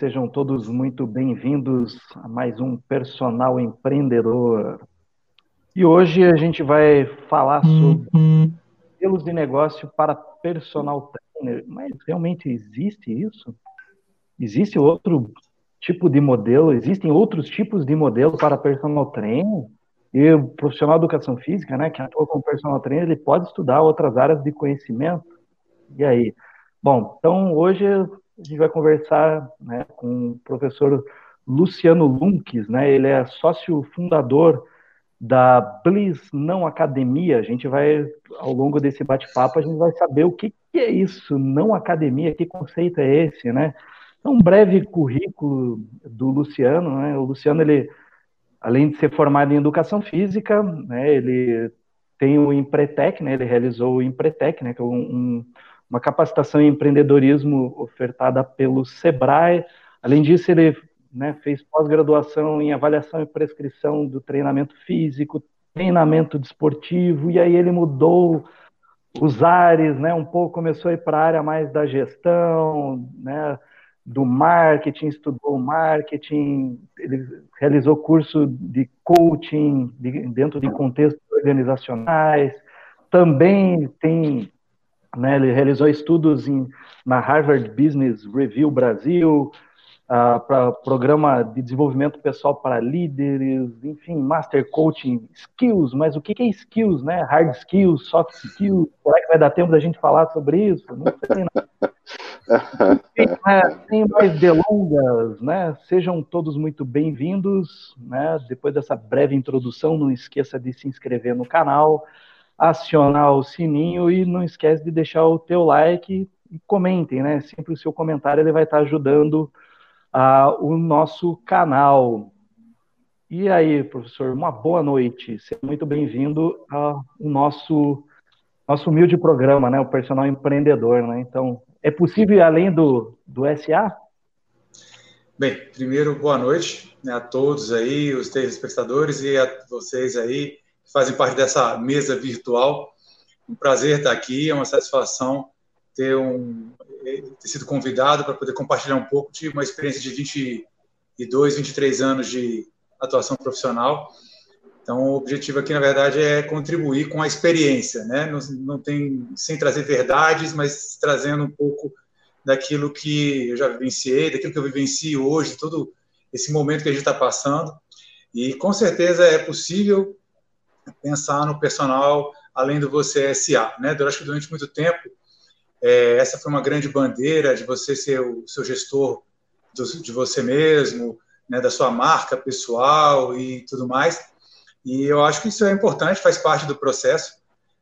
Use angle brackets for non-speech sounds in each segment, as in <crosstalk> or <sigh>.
sejam todos muito bem-vindos a mais um Personal Empreendedor. E hoje a gente vai falar sobre modelos de negócio para personal trainer. Mas realmente existe isso? Existe outro tipo de modelo? Existem outros tipos de modelo para personal trainer? E o profissional de educação física, né, que atua como personal trainer, ele pode estudar outras áreas de conhecimento. E aí? Bom, então hoje a gente vai conversar né, com o professor Luciano Lunques, né? Ele é sócio fundador da Bliss Não Academia. A gente vai, ao longo desse bate-papo, a gente vai saber o que, que, é isso, não academia, que conceito é esse, né? Então, um breve currículo do Luciano, né? O Luciano, ele, além de ser formado em educação física, né, ele tem o Empretec, né? Ele realizou o Empretec, né? Que é um, um uma capacitação em empreendedorismo ofertada pelo Sebrae. Além disso, ele né, fez pós-graduação em avaliação e prescrição do treinamento físico, treinamento desportivo, e aí ele mudou os ares, né, um pouco começou a ir para a área mais da gestão, né, do marketing, estudou marketing, ele realizou curso de coaching de, dentro de contextos organizacionais, também tem né, ele realizou estudos em, na Harvard Business Review Brasil, uh, para programa de desenvolvimento pessoal para líderes, enfim, Master Coaching Skills, mas o que, que é skills, né? Hard skills, soft skills, será que vai dar tempo da gente falar sobre isso? Não sei não. <laughs> sem mais delongas, né? Sejam todos muito bem-vindos, né? Depois dessa breve introdução, não esqueça de se inscrever no canal, acionar o sininho e não esquece de deixar o teu like e comentem, né? Sempre o seu comentário ele vai estar ajudando uh, o nosso canal. E aí, professor, uma boa noite. Seja muito bem-vindo ao nosso nosso humilde programa, né? O personal empreendedor, né? Então, é possível ir além do, do SA? Bem, primeiro, boa noite né, a todos aí, os telespectadores e a vocês aí fazem parte dessa mesa virtual. Um prazer estar aqui, é uma satisfação ter, um, ter sido convidado para poder compartilhar um pouco de uma experiência de 22, 23 anos de atuação profissional. Então, o objetivo aqui, na verdade, é contribuir com a experiência, né? Não, não tem, sem trazer verdades, mas trazendo um pouco daquilo que eu já vivenciei, daquilo que eu vivencio hoje, todo esse momento que a gente está passando. E com certeza é possível pensar no personal além do você SA, né? Eu acho que durante muito tempo é, essa foi uma grande bandeira de você ser o seu gestor do, de você mesmo, né? Da sua marca pessoal e tudo mais. E eu acho que isso é importante, faz parte do processo.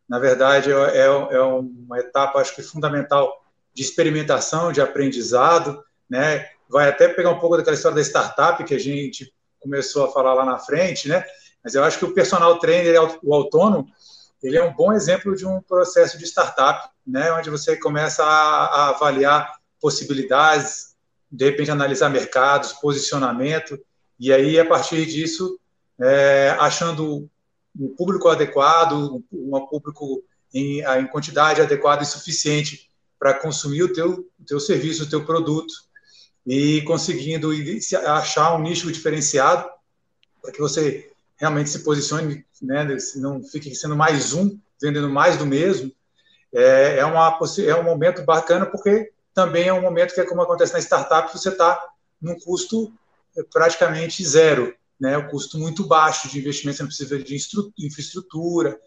Na verdade, é, é uma etapa, acho que fundamental de experimentação, de aprendizado, né? Vai até pegar um pouco daquela história da startup que a gente começou a falar lá na frente, né? Mas eu acho que o personal trainer, o autônomo, ele é um bom exemplo de um processo de startup, né, onde você começa a, a avaliar possibilidades, de repente analisar mercados, posicionamento, e aí a partir disso, é, achando um público adequado, um público em, em quantidade adequada e suficiente para consumir o teu, teu serviço, o teu produto, e conseguindo achar um nicho diferenciado para que você realmente se posicione, né, não fique sendo mais um, vendendo mais do mesmo, é, é, uma, é um momento bacana, porque também é um momento que é como acontece na startup, você está num custo é, praticamente zero, né, um custo muito baixo de investimento, você não precisa de infraestrutura,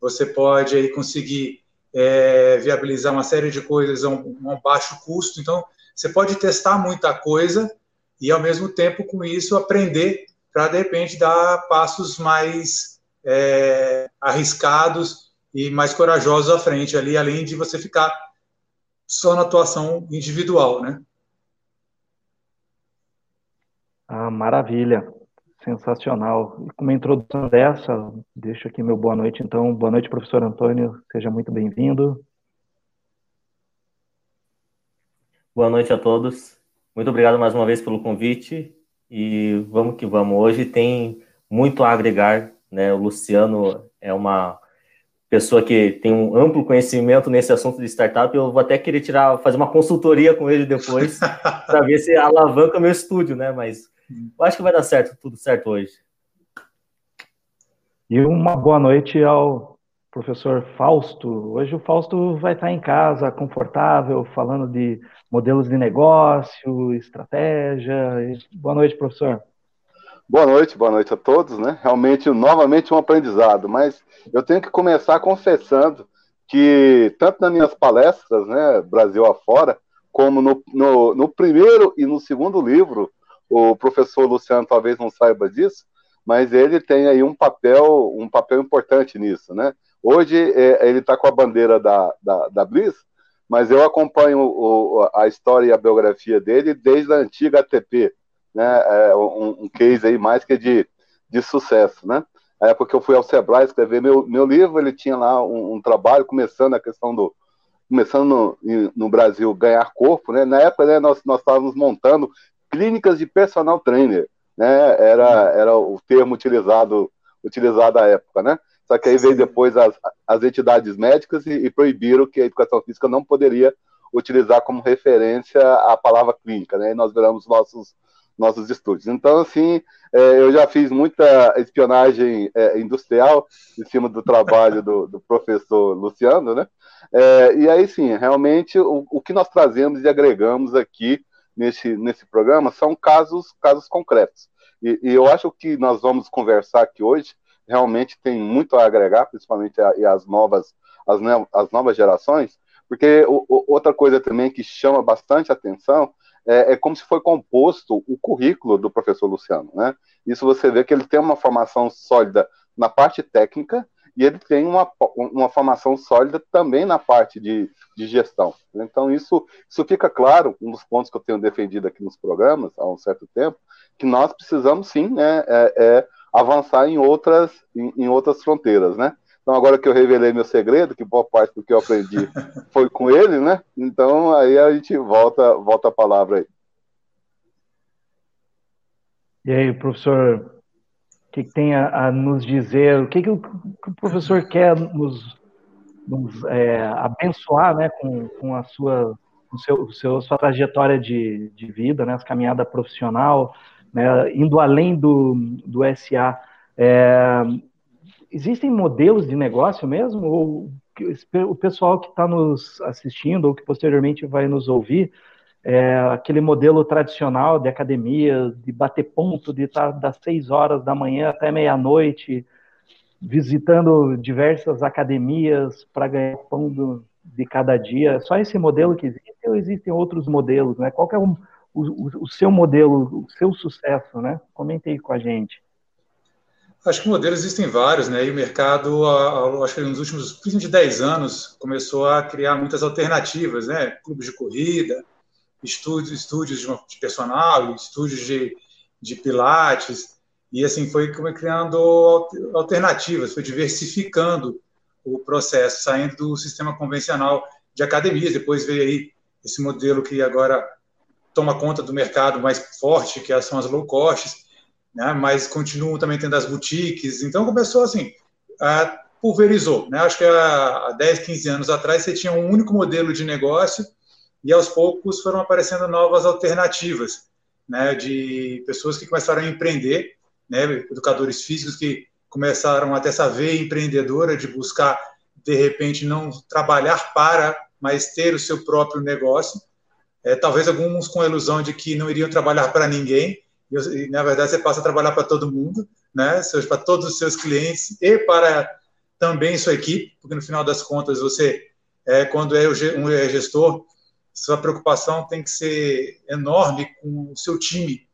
você pode aí conseguir é, viabilizar uma série de coisas a um, a um baixo custo, então você pode testar muita coisa e, ao mesmo tempo, com isso, aprender para de repente dar passos mais é, arriscados e mais corajosos à frente ali, além de você ficar só na atuação individual, né? Ah, maravilha, sensacional. E com uma introdução dessa, deixo aqui meu boa noite, então. Boa noite, professor Antônio, seja muito bem-vindo. Boa noite a todos. Muito obrigado mais uma vez pelo convite e vamos que vamos. Hoje tem muito a agregar, né? O Luciano é uma pessoa que tem um amplo conhecimento nesse assunto de startup, eu vou até querer tirar, fazer uma consultoria com ele depois, <laughs> para ver se alavanca meu estúdio, né? Mas eu acho que vai dar certo, tudo certo hoje. E uma boa noite ao professor Fausto. Hoje o Fausto vai estar em casa, confortável, falando de modelos de negócio, estratégia. Boa noite, professor. Boa noite, boa noite a todos, né? Realmente, novamente um aprendizado, mas eu tenho que começar confessando que, tanto nas minhas palestras, né, Brasil afora, como no, no, no primeiro e no segundo livro, o professor Luciano talvez não saiba disso, mas ele tem aí um papel, um papel importante nisso, né? Hoje é, ele está com a bandeira da, da, da Bliss, mas eu acompanho o, a história e a biografia dele desde a antiga ATP, né, é um, um, case aí mais que de, de sucesso, né? A época que eu fui ao Sebrae escrever meu, meu livro, ele tinha lá um, um trabalho começando a questão do começando no, no, Brasil ganhar corpo, né? Na época né, nós nós estávamos montando clínicas de personal trainer, né? Era era o termo utilizado utilizado à época, né? Só que aí veio depois as, as entidades médicas e, e proibiram que a educação física não poderia utilizar como referência a palavra clínica, né? E nós viramos nossos nossos estúdios. Então, assim, é, eu já fiz muita espionagem é, industrial em cima do trabalho do, do professor Luciano, né? É, e aí, sim, realmente, o, o, que nós trazemos e agregamos aqui nesse, nesse programa são casos, casos concretos. E, e eu acho que nós vamos conversar aqui hoje realmente tem muito a agregar, principalmente a, as novas as, as novas gerações, porque o, o, outra coisa também que chama bastante atenção é, é, como se foi composto o currículo do professor Luciano, né? Isso você vê que ele tem uma formação sólida na parte técnica e ele tem uma, uma formação sólida também na parte de, de gestão. Então, isso, isso fica claro, um dos pontos que eu tenho defendido aqui nos programas há um certo tempo, que nós precisamos sim né, é, é avançar em outras, em, em outras fronteiras, né? Então, agora que eu revelei meu segredo, que boa parte do que eu aprendi <laughs> foi com ele, né? Então, aí a gente volta, volta a palavra aí. E aí, professor, o que, que tem a, a, nos dizer? O que, que, o, que o professor quer nos, nos é, abençoar né, com, com a sua, com seu, seu, sua trajetória de, de vida, né, a caminhada profissional, né, indo além do, do SA? É, existem modelos de negócio mesmo? Ou o pessoal que está nos assistindo ou que posteriormente vai nos ouvir, é, aquele modelo tradicional de academia, de bater ponto, de estar tá das seis horas da manhã até meia-noite, visitando diversas academias para ganhar pão do, de cada dia. Só esse modelo que existe ou existem outros modelos? Né? Qual é o, o, o seu modelo, o seu sucesso? Né? Comente aí com a gente. Acho que modelos existem vários, né? E o mercado, acho que nos últimos, principalmente 10 anos, começou a criar muitas alternativas, né? Clubes de corrida, estúdios, estúdios de personal, estúdios de, de pilates, e assim foi criando alternativas, foi diversificando o processo, saindo do sistema convencional de academias. Depois veio aí esse modelo que agora toma conta do mercado mais forte, que são as low costs né? mas continuam também tendo as boutiques. Então começou assim, a, pulverizou. Né? Acho que há 10, 15 anos atrás você tinha um único modelo de negócio e aos poucos foram aparecendo novas alternativas né? de pessoas que começaram a empreender, né? educadores físicos que começaram a ter essa veia empreendedora de buscar, de repente, não trabalhar para, mas ter o seu próprio negócio. É, talvez alguns com a ilusão de que não iriam trabalhar para ninguém, e, na verdade você passa a trabalhar para todo mundo, né? para todos os seus clientes e para também sua equipe, porque no final das contas você, é, quando é um é gestor, sua preocupação tem que ser enorme com o seu time,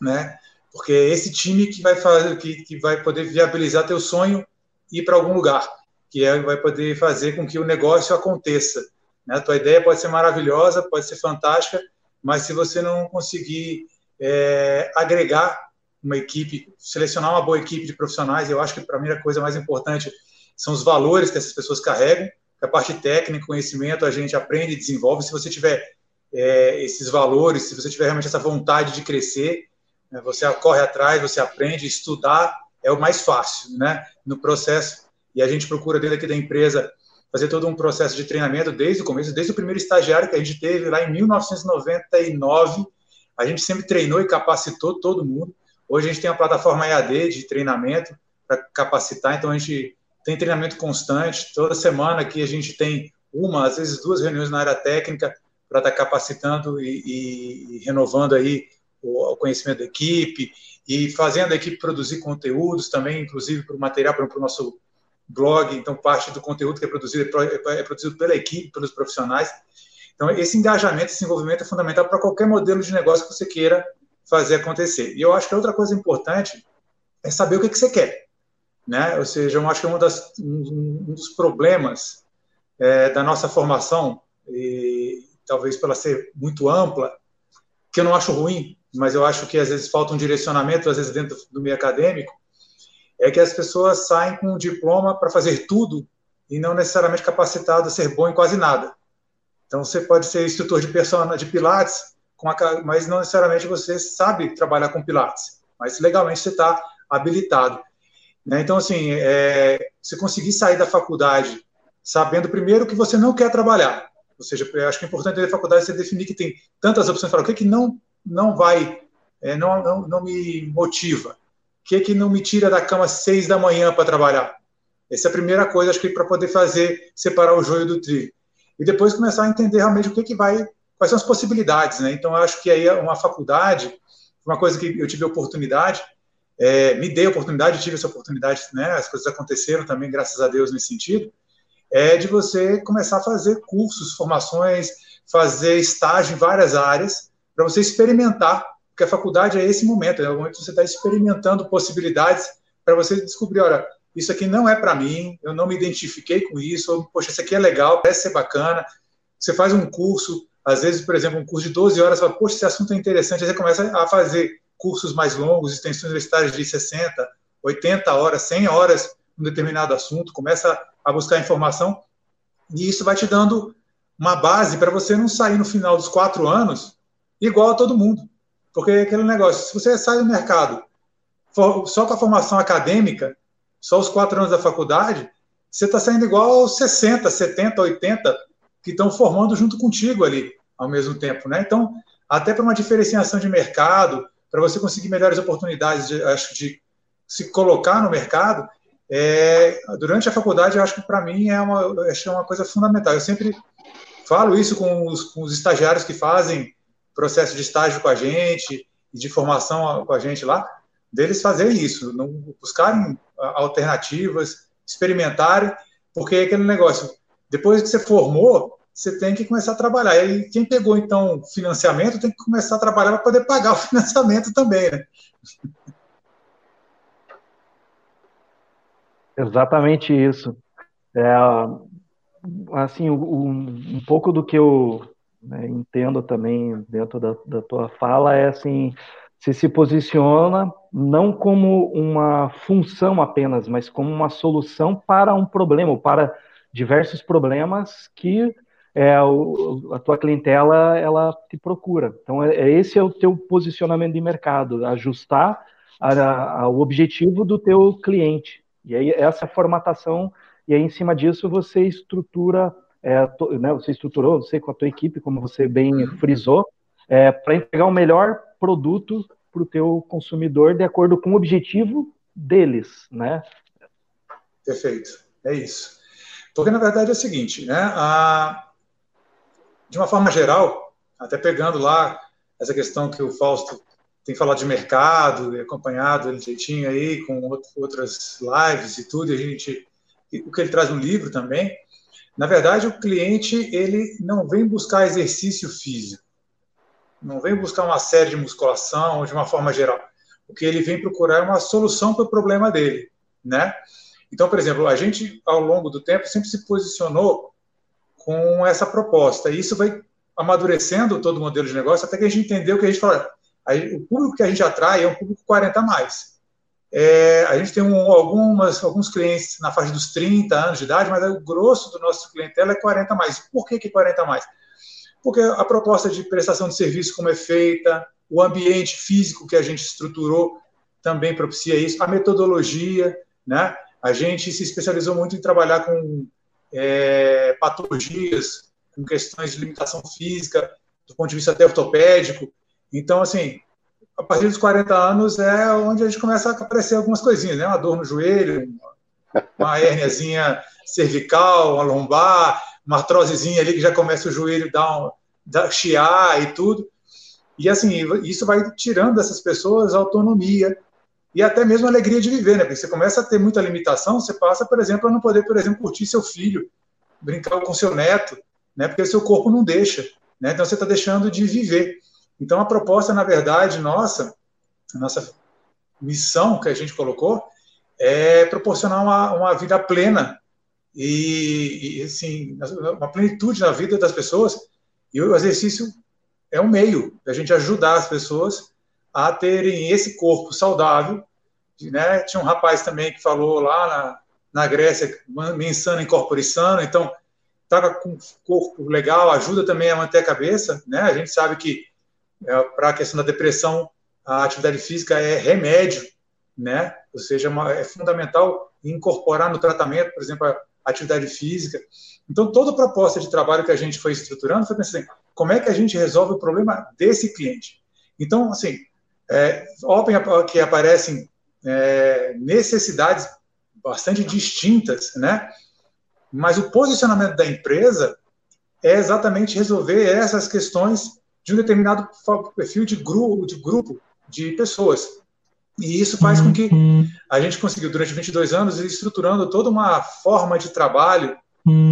né? Porque é esse time que vai fazer, que, que vai poder viabilizar teu sonho ir para algum lugar, que é, vai poder fazer com que o negócio aconteça. Né? A tua ideia pode ser maravilhosa, pode ser fantástica, mas se você não conseguir é, agregar uma equipe, selecionar uma boa equipe de profissionais. Eu acho que para mim a coisa mais importante são os valores que essas pessoas carregam. A parte técnica, conhecimento, a gente aprende e desenvolve. Se você tiver é, esses valores, se você tiver realmente essa vontade de crescer, né, você corre atrás, você aprende, estudar é o mais fácil, né? No processo e a gente procura dentro aqui da empresa fazer todo um processo de treinamento desde o começo, desde o primeiro estagiário que a gente teve lá em 1999. A gente sempre treinou e capacitou todo mundo. Hoje a gente tem uma plataforma EAD de treinamento para capacitar, então a gente tem treinamento constante. Toda semana aqui a gente tem uma, às vezes duas reuniões na área técnica para estar tá capacitando e, e, e, renovando aí o, o, conhecimento da equipe e fazendo a equipe produzir conteúdos também, inclusive para o material, para o nosso blog, então parte do conteúdo que é produzido é, é produzido pela equipe, pelos profissionais. Então, esse engajamento, esse envolvimento é fundamental para qualquer modelo de negócio que você queira fazer acontecer. E eu acho que outra coisa importante é saber o que, que você quer. Né? Ou seja, eu acho que é um, das, um, um dos problemas é, da nossa formação, e talvez pela ser muito ampla, que eu não acho ruim, mas eu acho que às vezes falta um direcionamento, às vezes dentro do meio acadêmico, é que as pessoas saem com um diploma para fazer tudo e não necessariamente capacitado a ser bom em quase nada. Então, você pode ser instrutor de persona, de pilates, a, mas não necessariamente você sabe trabalhar com pilates, mas legalmente você está habilitado. Né? Então, assim, é, você conseguir sair da faculdade sabendo primeiro que você não quer trabalhar, ou seja, acho que é importante da faculdade você definir que tem tantas opções para o que, que não, não vai, é, não, não, não me motiva, que, que não me tira da cama às seis da manhã para trabalhar? Essa é a primeira coisa, acho que para poder fazer, separar o joio do trigo. E depois começar a entender realmente o que, que vai, quais são as possibilidades, né? Então, acho que aí uma faculdade, uma coisa que eu tive oportunidade, é, me dei a oportunidade, tive essa oportunidade, né? As coisas aconteceram também, graças a Deus, nesse sentido, é de você começar a fazer cursos, formações, fazer estágio em várias áreas, para você experimentar porque a faculdade é esse momento, é o momento que você está experimentando possibilidades para você descobrir, olha, isso aqui não é para mim, eu não me identifiquei com isso, ou, poxa, isso aqui é legal, parece ser bacana. Você faz um curso, às vezes, por exemplo, um curso de 12 horas, você fala, poxa, esse assunto é interessante, aí você começa a fazer cursos mais longos, extensões universitárias de 60, 80 horas, 100 horas um determinado assunto, começa a buscar informação, e isso vai te dando uma base para você não sair no final dos quatro anos igual a todo mundo. Porque aquele negócio, se você sai do mercado só com a formação acadêmica, só os quatro anos da faculdade, você está saindo igual aos 60, 70, 80 que estão formando junto contigo ali ao mesmo tempo, né? Então, até para uma diferenciação de mercado, para você conseguir melhores oportunidades, de, acho de se colocar no mercado, é, durante a faculdade, eu acho que para mim é uma, é uma coisa fundamental. Eu sempre falo isso com os, com os estagiários que fazem processo de estágio com a gente de formação com a gente lá, deles fazerem isso, não buscarem alternativas, experimentarem, porque é aquele negócio, depois que você formou, você tem que começar a trabalhar. E quem pegou, então, financiamento tem que começar a trabalhar para poder pagar o <laughs> financiamento também, né? Exatamente isso. É, assim, um, um pouco do que eu né, entendo também dentro da, da tua fala é assim, se se posiciona não como uma função apenas, mas como uma solução para um problema, para diversos problemas que é, o, a tua clientela ela te procura. Então, é, é esse é o teu posicionamento de mercado, ajustar a, a, o objetivo do teu cliente. E aí, essa formatação, e aí, em cima disso, você estrutura é, to, né, você estruturou, você com a tua equipe, como você bem uhum. frisou, é, para entregar o melhor produto para o teu consumidor de acordo com o objetivo deles, né? Perfeito, é isso. Porque na verdade é o seguinte, né? A, de uma forma geral, até pegando lá essa questão que o Fausto tem falado de mercado e acompanhado ele jeitinho aí com outras lives e tudo, e a gente o que ele traz no livro também, na verdade, o cliente ele não vem buscar exercício físico, não vem buscar uma série de musculação de uma forma geral. O que ele vem procurar é uma solução para o problema dele, né? Então, por exemplo, a gente ao longo do tempo sempre se posicionou com essa proposta. E isso vai amadurecendo todo o modelo de negócio até que a gente entendeu que a gente fala, o público que a gente atrai é um público 40 mais. É, a gente tem um, algumas, alguns clientes na faixa dos 30 anos de idade, mas o grosso do nosso clientela é 40 mais. Por que, que 40 mais? Porque a proposta de prestação de serviço, como é feita, o ambiente físico que a gente estruturou também propicia isso, a metodologia, né? a gente se especializou muito em trabalhar com é, patologias, com questões de limitação física, do ponto de vista até ortopédico. Então, assim, a partir dos 40 anos é onde a gente começa a aparecer algumas coisinhas, né? Uma dor no joelho, uma hérniazinha cervical, uma lombar, uma artrosezinha ali que já começa o joelho dar, um, dar chiar e tudo. E assim, isso vai tirando dessas pessoas autonomia e até mesmo alegria de viver, né? Porque você começa a ter muita limitação, você passa, por exemplo, a não poder, por exemplo, curtir seu filho, brincar com seu neto, né? Porque o seu corpo não deixa, né? Então você está deixando de viver. Então a proposta, na verdade, nossa, nossa missão que a gente colocou é proporcionar uma, uma vida plena e, e assim, uma plenitude na vida das pessoas. E o exercício é um meio da gente ajudar as pessoas a terem esse corpo saudável. Né? Tinha um rapaz também que falou lá na, na Grécia, mensana incorpore sano, então estava com corpo legal, ajuda também a manter a cabeça, né? A gente sabe que para a questão da depressão, a atividade física é remédio, né? Ou seja, uma, é fundamental incorporar no tratamento, por exemplo, a atividade física. Então, toda proposta de trabalho que a gente foi estruturando foi pensando assim, como é que a gente resolve o problema desse cliente. Então, assim, é, óbvio que aparecem é, necessidades bastante distintas, né? Mas o posicionamento da empresa é exatamente resolver essas questões de um determinado perfil de grupo, de grupo de pessoas. E isso faz com que a gente conseguiu, durante 22 anos, ir estruturando toda uma forma de trabalho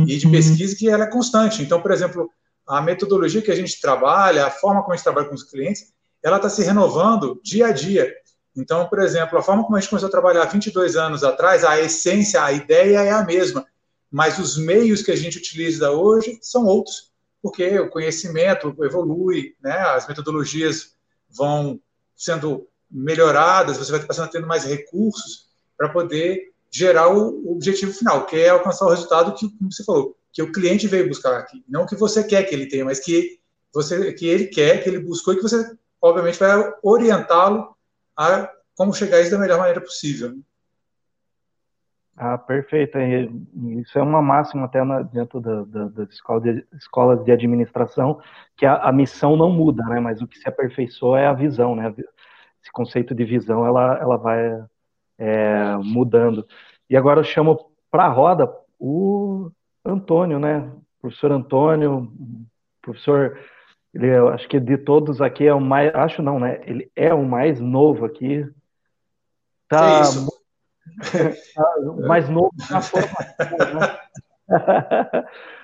e de pesquisa que ela é constante. Então, por exemplo, a metodologia que a gente trabalha, a forma como a gente trabalha com os clientes, ela está se renovando dia a dia. Então, por exemplo, a forma como a gente começou a trabalhar 22 anos atrás, a essência, a ideia é a mesma, mas os meios que a gente utiliza hoje são outros, porque o conhecimento evolui, né? as metodologias vão sendo melhoradas, você vai passando a tendo mais recursos para poder gerar o objetivo final, que é alcançar o resultado que, como você falou, que o cliente veio buscar aqui, não que você quer que ele tenha, mas que você que ele quer, que ele buscou e que você obviamente vai orientá-lo a como chegar a isso da melhor maneira possível. Ah, perfeito. Isso é uma máxima até na, dentro da, da, das escolas de, escolas de administração, que a, a, missão não muda, né? Mas o que se aperfeiçoa é a visão, né? Esse conceito de visão, ela, ela vai é, mudando. E agora eu chamo para a roda o Antônio, né? Professor Antônio, professor, ele, eu acho que de todos aqui é o mais, acho não, né? Ele é o mais novo aqui. Tá, tá mais novo na formação,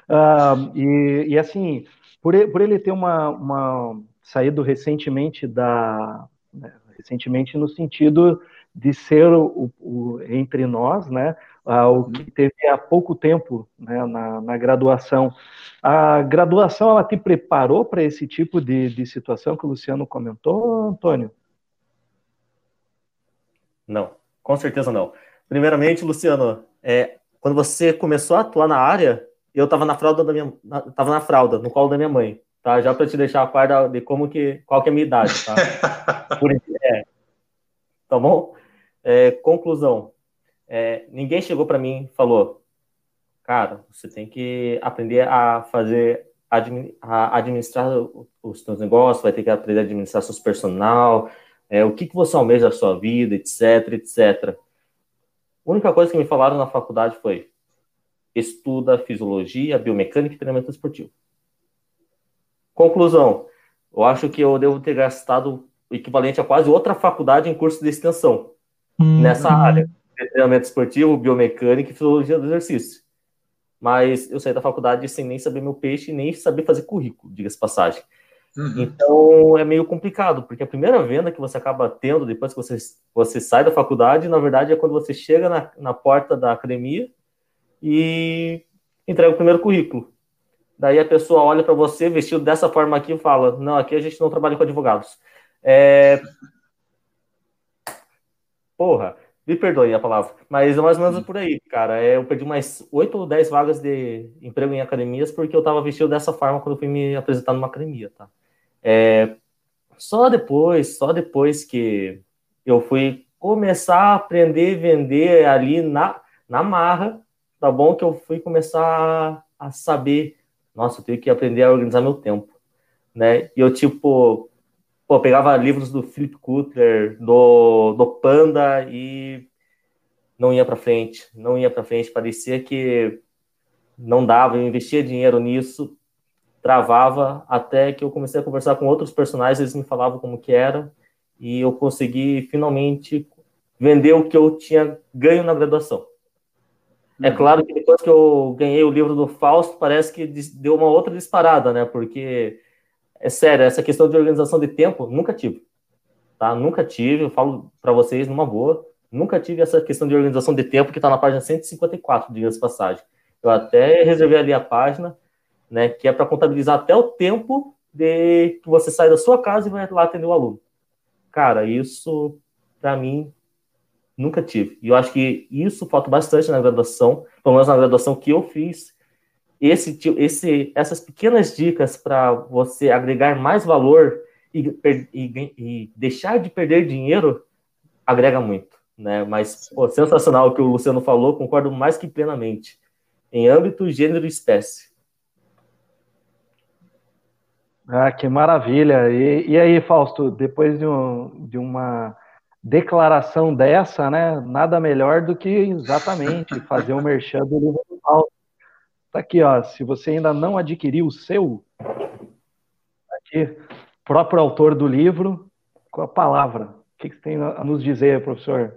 uh, <laughs> e, e, assim, por ele, por ele ter uma, uma saído recentemente da né, recentemente no sentido de ser o, o entre nós, né, ah, o que teve há pouco tempo né, na, na, graduação. A graduação, ela te preparou para esse tipo de, de situação que o Luciano comentou, Antônio? Não, com certeza não. Primeiramente, Luciano, é, quando você começou a atuar na área, eu estava na fralda da minha, estava na fralda, no colo da minha mãe, tá? Já para te deixar a par de como que, qual que é a minha idade, tá? <laughs> Por, é, tá bom? É, conclusão, é, ninguém chegou para mim e falou, cara, você tem que aprender a fazer, a administrar os seus negócios, vai ter que aprender a administrar seu personal, é, o que, que você almeja da sua vida, etc, etc. A única coisa que me falaram na faculdade foi, estuda fisiologia, biomecânica e treinamento esportivo. Conclusão, eu acho que eu devo ter gastado o equivalente a quase outra faculdade em curso de extensão hum, nessa área treinamento esportivo, biomecânica e fisiologia do exercício. Mas eu saí da faculdade sem nem saber meu peixe, nem saber fazer currículo, diga-se passagem. Uhum. Então é meio complicado, porque a primeira venda que você acaba tendo depois que você, você sai da faculdade, na verdade, é quando você chega na, na porta da academia e entrega o primeiro currículo. Daí a pessoa olha para você vestido dessa forma aqui e fala: Não, aqui a gente não trabalha com advogados. É... Porra, me perdoe a palavra, mas é mais ou menos por aí, cara. É, eu perdi mais 8 ou 10 vagas de emprego em academias porque eu estava vestido dessa forma quando fui me apresentar numa academia, tá? É, só depois, só depois que eu fui começar a aprender a vender ali na, na marra, tá bom? Que eu fui começar a saber, nossa, eu tenho que aprender a organizar meu tempo, né? E eu, tipo, pô, pegava livros do Philip Kotler, do, do Panda e não ia para frente, não ia para frente, parecia que não dava, eu investia dinheiro nisso, travava, até que eu comecei a conversar com outros personagens, eles me falavam como que era, e eu consegui finalmente vender o que eu tinha ganho na graduação. É uhum. claro que depois que eu ganhei o livro do Fausto, parece que deu uma outra disparada, né? Porque, é sério, essa questão de organização de tempo, nunca tive. Tá? Nunca tive, eu falo para vocês numa boa, nunca tive essa questão de organização de tempo que está na página 154, diga-se passagem. Eu até reservei ali a página, né, que é para contabilizar até o tempo de que você sai da sua casa e vai lá atender o aluno. Cara, isso, para mim, nunca tive. E eu acho que isso falta bastante na graduação, pelo menos na graduação que eu fiz. Esse, esse, essas pequenas dicas para você agregar mais valor e, e, e, deixar de perder dinheiro agrega muito, né? Mas pô, sensacional o que o Luciano falou, concordo mais que plenamente. Em âmbito gênero e espécie. Ah, que maravilha! E, e aí, Fausto, depois de, um, de uma declaração dessa, né? Nada melhor do que exatamente fazer um merchan do livro do Paulo. Tá aqui, ó. Se você ainda não adquiriu o seu, tá aqui, próprio autor do livro, com a palavra. O que, que você tem a nos dizer, professor?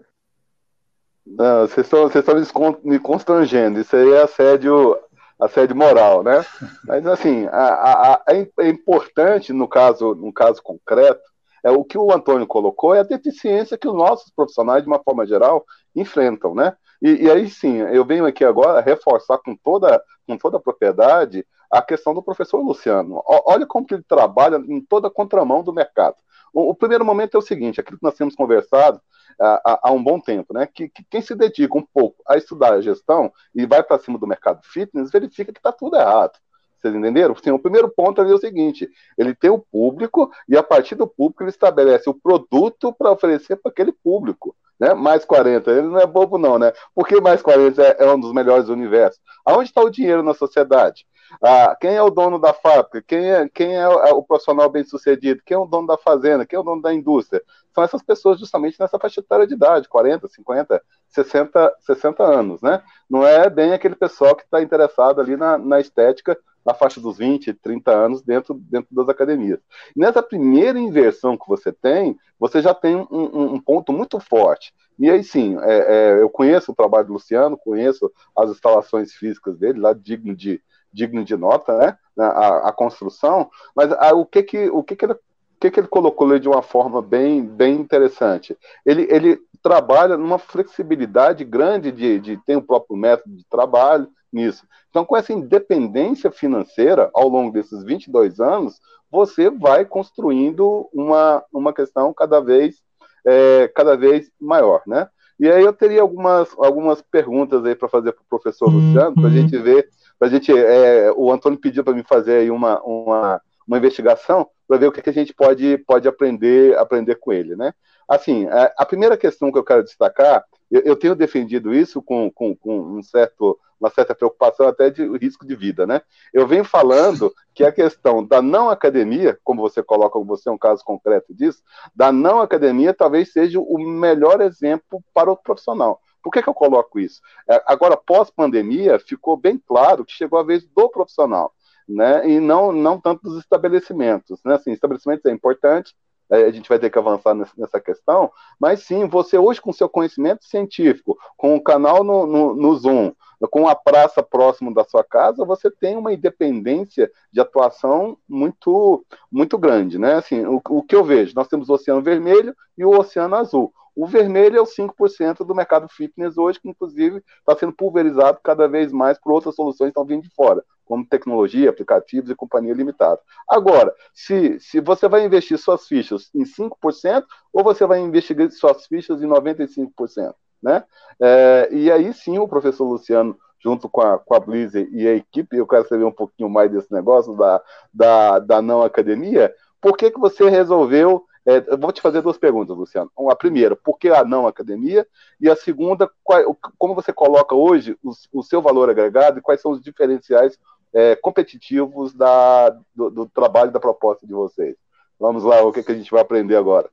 Não, vocês estão, vocês estão me constrangendo. Isso aí é assédio, assédio moral, né? Mas assim, a, a, a, é, é importante no caso, no caso concreto, é, o que o Antônio colocou é a deficiência que os nossos profissionais, de uma forma geral, enfrentam, né? E, e, aí sim, eu venho aqui agora reforçar com toda, com toda a propriedade a questão do professor Luciano. olha como que ele trabalha em toda a contramão do mercado. O, o primeiro momento é o seguinte, aquilo que nós temos conversado há, há um bom tempo, né? Que, que, quem se dedica um pouco a estudar a gestão e vai para cima do mercado fitness verifica que está tudo errado. Vocês entenderam? Sim, o primeiro ponto ali é o seguinte: ele tem o público e a partir do público ele estabelece o produto para oferecer para aquele público. Né? Mais 40, ele não é bobo, não, né? Porque mais 40 é, é um dos melhores do universo. Aonde está o dinheiro na sociedade? Ah, quem é o dono da fábrica? Quem é, quem é o, é profissional bem sucedido? Quem é o dono da fazenda? Quem é o dono da indústria? São essas pessoas justamente nessa faixa etária de idade, 40, 50, 60, 60 anos, né? Não é bem aquele pessoal que está interessado ali na, na estética na faixa dos 20, 30 anos dentro, dentro das academias. Nessa primeira inversão que você tem, você já tem um, um, um ponto muito forte. E aí sim, é, é, eu conheço o trabalho do Luciano, conheço as instalações físicas dele, lá digno de, digno de nota, né? A, a construção, mas a, o que que o que que ele o que, que ele colocou ali de uma forma bem, bem interessante? Ele, ele trabalha numa flexibilidade grande de, de tem o próprio método de trabalho, nisso. Então, com essa independência financeira ao longo desses 22 anos, você vai construindo uma, uma questão cada vez, é, cada vez maior, né? E aí eu teria algumas, algumas perguntas aí para fazer para o professor uhum. Luciano, para a gente ver, para gente, é, o Antônio pediu para mim fazer aí uma, uma, uma investigação para ver o que, que a gente pode, pode aprender, aprender com ele, né? Assim, a, a primeira questão que eu quero destacar, eu, eu tenho defendido isso com, com, com um certo uma certa preocupação até de risco de vida, né? Eu venho falando <laughs> que a questão da não academia, como você coloca, você é um caso concreto disso, da não academia talvez seja o melhor exemplo para o profissional. Por que, que eu coloco isso? É, agora, pós-pandemia, ficou bem claro que chegou a vez do profissional, né? E não, não tanto dos estabelecimentos, né? Assim, estabelecimentos é importante, a gente vai ter que avançar nessa questão, mas sim, você hoje com seu conhecimento científico, com o canal no, no, no Zoom, com a praça próximo da sua casa, você tem uma independência de atuação muito muito grande, né? Assim, o, o que eu vejo, nós temos o Oceano Vermelho e o Oceano Azul. O vermelho é os 5% do mercado fitness hoje, que inclusive está sendo pulverizado cada vez mais por outras soluções que estão vindo de fora, como tecnologia, aplicativos e companhia limitada. Agora, se, se você vai investir suas fichas em 5% ou você vai investir suas fichas em 95%? Né? É, e aí sim o professor Luciano, junto com a, com a Blizzard e a equipe, eu quero saber um pouquinho mais desse negócio da, da, da não academia, por que, que você resolveu É, eu vou te fazer duas perguntas, Luciano. A primeira, por que a não academia? E a segunda, qual, como você coloca hoje o, o, seu valor agregado e quais são os diferenciais é, competitivos da, do, do, trabalho da proposta de vocês? Vamos lá, o que, que a gente vai aprender agora?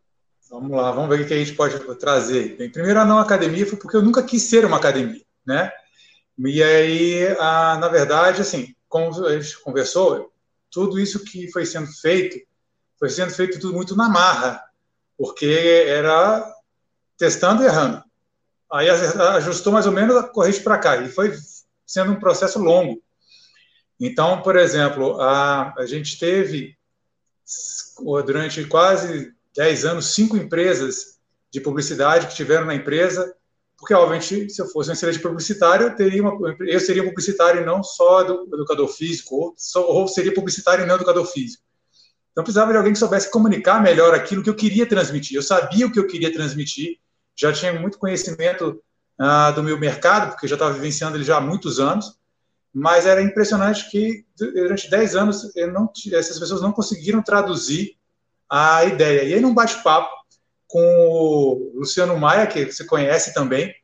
Vamos lá, vamos ver o que a gente pode trazer. Bem, primeiro, a não academia foi porque eu nunca quis ser uma academia, né? E aí, a, na verdade, assim, como a gente conversou, tudo isso que foi sendo feito, foi sendo feito tudo muito na marra, porque era testando e errando. Aí ajustou mais ou menos a corrente para cá, e foi sendo um processo longo. Então, por exemplo, a, a gente teve, durante quase 10 anos, cinco empresas de publicidade que tiveram na empresa, porque, obviamente, se eu fosse um excelente publicitário, eu, teria uma, eu seria publicitário não só do educador físico, ou, só, ou seria publicitário e não educador físico. Então, precisava de alguém que soubesse comunicar melhor aquilo que eu queria transmitir. Eu sabia o que eu queria transmitir, já tinha muito conhecimento ah, do meu mercado, porque eu já estava vivenciando ele já há muitos anos, mas era impressionante que durante 10 anos não, essas pessoas não conseguiram traduzir a ideia. E aí, num bate-papo com o Luciano Maia, que você conhece também,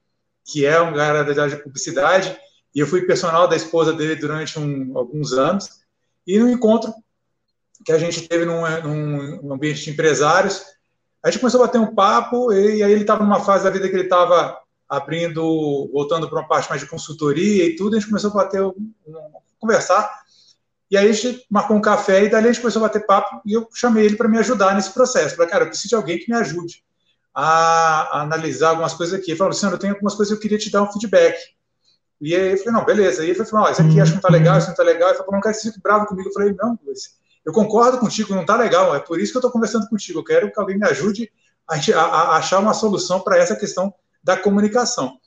que é um cara da área de publicidade, e eu fui personal da esposa dele durante um, alguns anos, e no encontro que a gente teve num, num ambiente de empresários, a gente começou a bater um papo, e aí ele estava numa fase da vida que ele estava abrindo, voltando para uma parte mais de consultoria e tudo, a gente começou a bater, um, conversar, e aí a gente marcou um café e dali a gente começou a bater papo e eu chamei ele para me ajudar nesse processo. Falei, cara, eu preciso de alguém que me ajude a, a analisar algumas coisas aqui. Ele falou, Luciano, eu tenho algumas coisas que eu queria te dar um feedback. E aí eu falei, não, beleza. E ele falou, isso aqui acho que não tá legal, isso não tá legal. Ele falou, não quero que você fique bravo comigo. Eu falei, não, eu concordo contigo, não tá legal. É por isso que eu estou conversando contigo. Eu quero que alguém me ajude a, a, a achar uma solução para essa questão da comunicação.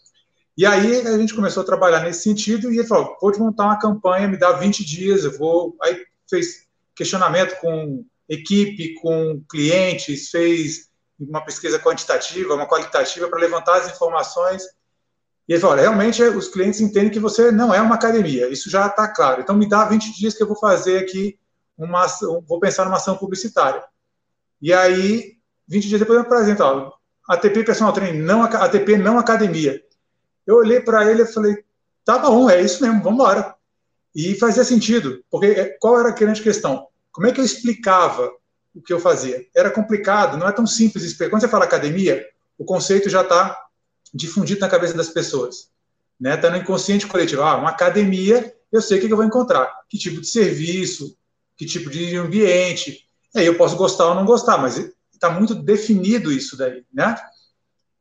E aí a gente começou a trabalhar nesse sentido e ele falou: te montar uma campanha, me dá 20 dias, eu vou. Aí fez questionamento com equipe, com clientes, fez uma pesquisa quantitativa, uma qualitativa para levantar as informações. E ele falou: realmente os clientes entendem que você não é uma academia, isso já está claro. Então me dá 20 dias que eu vou fazer aqui uma vou pensar numa ação publicitária. E aí, 20 dias depois eu apresento, ó, ATP Personal Training, não, ATP não academia. Eu olhei para ele e falei, tá bom, é isso mesmo, vamos embora. E fazia sentido, porque é, qual era a grande questão? Como é que eu explicava o que eu fazia? Era complicado, não é tão simples explicar. Quando você fala academia, o conceito já está difundido na cabeça das pessoas. Está né? Tá no inconsciente coletivo. Ah, uma academia, eu sei o que eu vou encontrar. Que tipo de serviço, que tipo de ambiente. Aí eu posso gostar ou não gostar, mas está muito definido isso daí, né?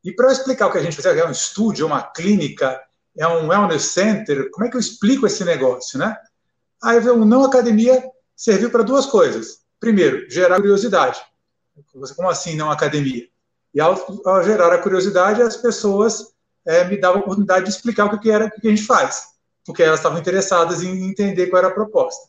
E para explicar o que a gente faz, é um estúdio, é uma clínica, é um wellness center, como é que eu explico esse negócio, né? Aí o não academia serviu para duas coisas. Primeiro, gerar curiosidade. Como assim não academia? E ao, ao gerar a curiosidade, as pessoas é, me davam a oportunidade de explicar o que, era, o que a gente faz, porque elas estavam interessadas em entender qual era a proposta.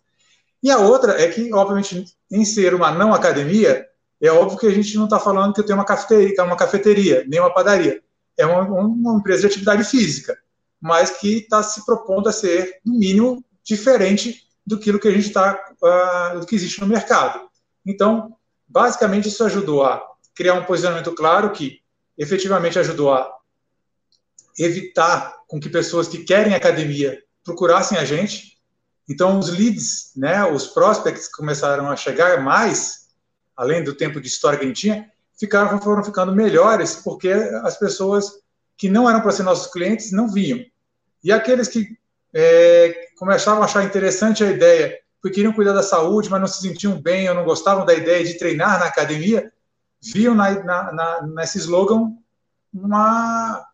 E a outra é que, obviamente, em ser uma não academia, é óbvio que a gente não está falando que eu tenho uma cafeteria, uma cafeteria, nem uma padaria. É uma, uma empresa de atividade física, mas que está se propondo a ser, no mínimo, diferente do que, a gente está, uh, do que existe no mercado. Então, basicamente, isso ajudou a criar um posicionamento claro que efetivamente ajudou a evitar com que pessoas que querem academia procurassem a gente. Então, os leads, né, os prospects começaram a chegar mais além do tempo de história que a gente tinha, ficaram, foram ficando melhores porque as pessoas que não eram para ser nossos clientes não vinham. E aqueles que é, começavam a achar interessante a ideia, porque queriam cuidar da saúde, mas não se sentiam bem ou não gostavam da ideia de treinar na academia, viam na, na, na, nesse slogan uma,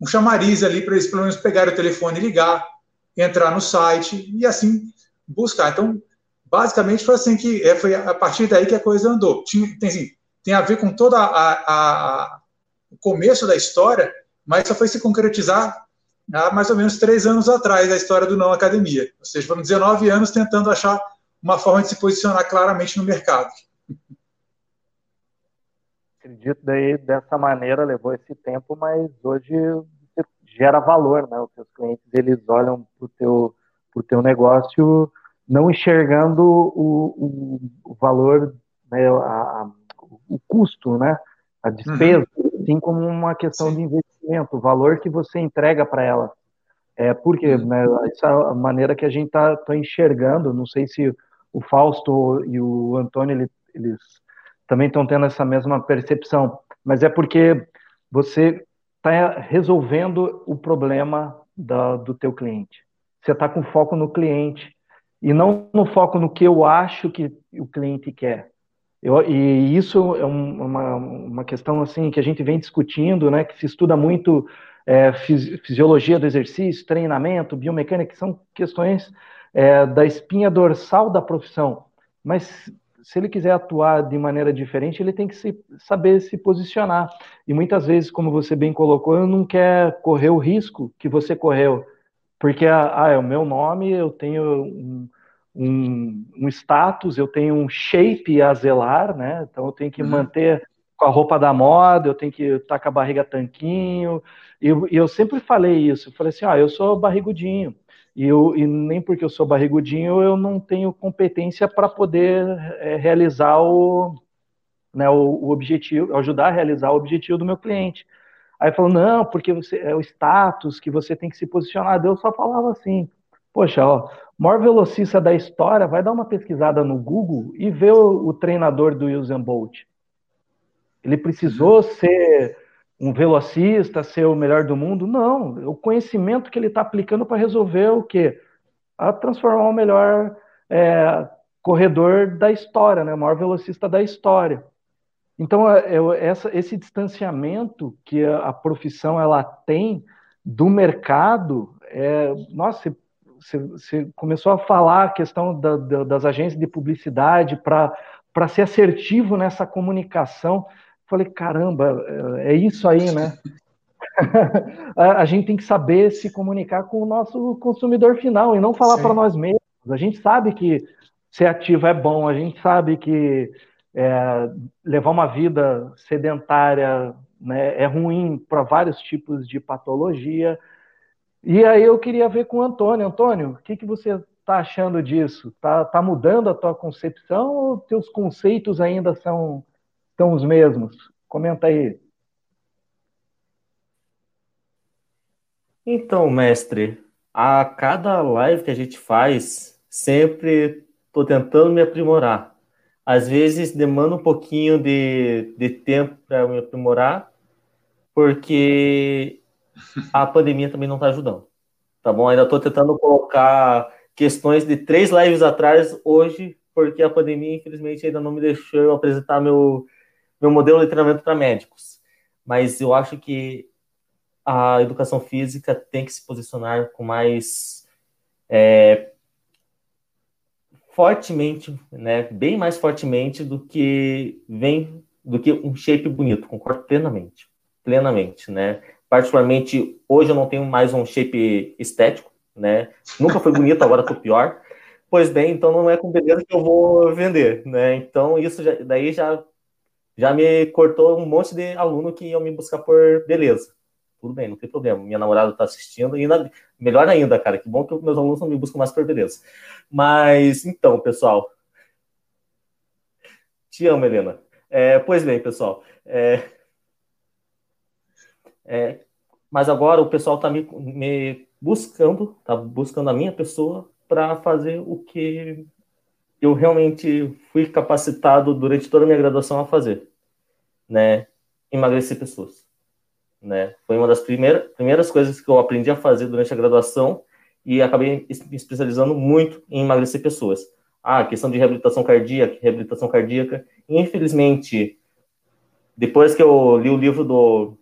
um chamariz ali para eles pelo menos pegarem o telefone e ligar, entrar no site e assim buscar. Então, basicamente foi assim que é, foi a partir daí que a coisa andou. Tinha, tem, assim, tem a ver com todo a, a, a, o começo da história, mas só foi se concretizar há mais ou menos três anos atrás, a história do não academia. Ou seja, foram 19 anos tentando achar uma forma de se posicionar claramente no mercado. Acredito daí dessa maneira levou esse tempo, mas hoje gera valor, né? Os seus clientes eles olham para o teu, pro teu negócio não enxergando o, o, valor, né, a, a, o custo, né? A despesa, uhum. assim como uma questão Sim. de investimento, o valor que você entrega para ela. É porque uhum. né, essa é maneira que a gente está tá enxergando. Não sei se o Fausto e o Antônio ele, eles também estão tendo essa mesma percepção, mas é porque você está resolvendo o problema da, do teu cliente. Você está com foco no cliente e não no foco no que eu acho que o cliente quer. Eu, e isso é um, uma, uma questão assim que a gente vem discutindo, né, que se estuda muito é, fisiologia do exercício, treinamento, biomecânica, que são questões é, da espinha dorsal da profissão. Mas se ele quiser atuar de maneira diferente, ele tem que se, saber se posicionar. E muitas vezes, como você bem colocou, eu não quer correr o risco que você correu. Porque, ah, é o meu nome, eu tenho um, um, um status, eu tenho um shape a zelar, né? Então eu tenho que uhum. manter com a roupa da moda, eu tenho que estar com a barriga tanquinho. E eu, eu sempre falei isso, eu falei assim, ah, eu sou barrigudinho. E, eu, e nem porque eu sou barrigudinho eu não tenho competência para poder é, realizar o, né, o, o, objetivo, ajudar a realizar o objetivo do meu cliente. Aí falou, não, porque você, é o status que você tem que se posicionar. Eu só falava assim, poxa, ó, maior velocista da história, vai dar uma pesquisada no Google e ver o, o treinador do Usain Bolt. Ele precisou uhum. ser um velocista, ser o melhor do mundo. Não, o conhecimento que ele está aplicando para resolver o quê? A transformar o melhor é, corredor da história, né? o maior velocista da história. Então, é, é, essa, esse distanciamento que a, a, profissão ela tem do mercado, é, nossa, você, você começou a falar a questão da, da, das agências de publicidade para ser assertivo nessa comunicação. Falei, caramba, é, é isso aí, né? <laughs> a, gente tem que saber se comunicar com o nosso consumidor final e não falar para nós mesmos. A gente sabe que ser ativo é bom, a gente sabe que é, levar uma vida sedentária né, é ruim para vários tipos de patologia. E aí eu queria ver com o Antônio. Antônio, o que, que você está achando disso? Está tá mudando a tua concepção ou teus conceitos ainda são são os mesmos? Comenta aí. Então, mestre, a cada live que a gente faz, sempre estou tentando me aprimorar. Às vezes demanda um pouquinho de, de tempo para me aprimorar, porque a <laughs> pandemia também não está ajudando. Tá bom? Ainda estou tentando colocar questões de três lives atrás hoje, porque a pandemia, infelizmente, ainda não me deixou eu apresentar meu, meu modelo de treinamento para médicos. Mas eu acho que a educação física tem que se posicionar com mais é, fortemente, né, bem mais fortemente do que vem do que um shape bonito. Concordo plenamente, plenamente, né? Particularmente hoje eu não tenho mais um shape estético, né? Nunca foi bonito, agora estou pior. Pois bem, então não é com beleza que eu vou vender, né? Então isso já, daí já já me cortou um monte de aluno que iam me buscar por beleza. Tudo bem, não tem problema. Minha namorada está assistindo, e melhor ainda, cara. Que bom que meus alunos não me buscam mais por beleza. Mas, então, pessoal. Te amo, Helena. É, pois bem, pessoal. É, é, mas agora o pessoal está me, me buscando, está buscando a minha pessoa para fazer o que eu realmente fui capacitado durante toda a minha graduação a fazer, né? Emagrecer pessoas, né? Foi uma das primeiras, primeiras coisas que eu aprendi a fazer durante a graduação e acabei me especializando muito em emagrecer pessoas. Ah, questão de reabilitação cardíaca, reabilitação cardíaca. Infelizmente, depois que eu li o livro do,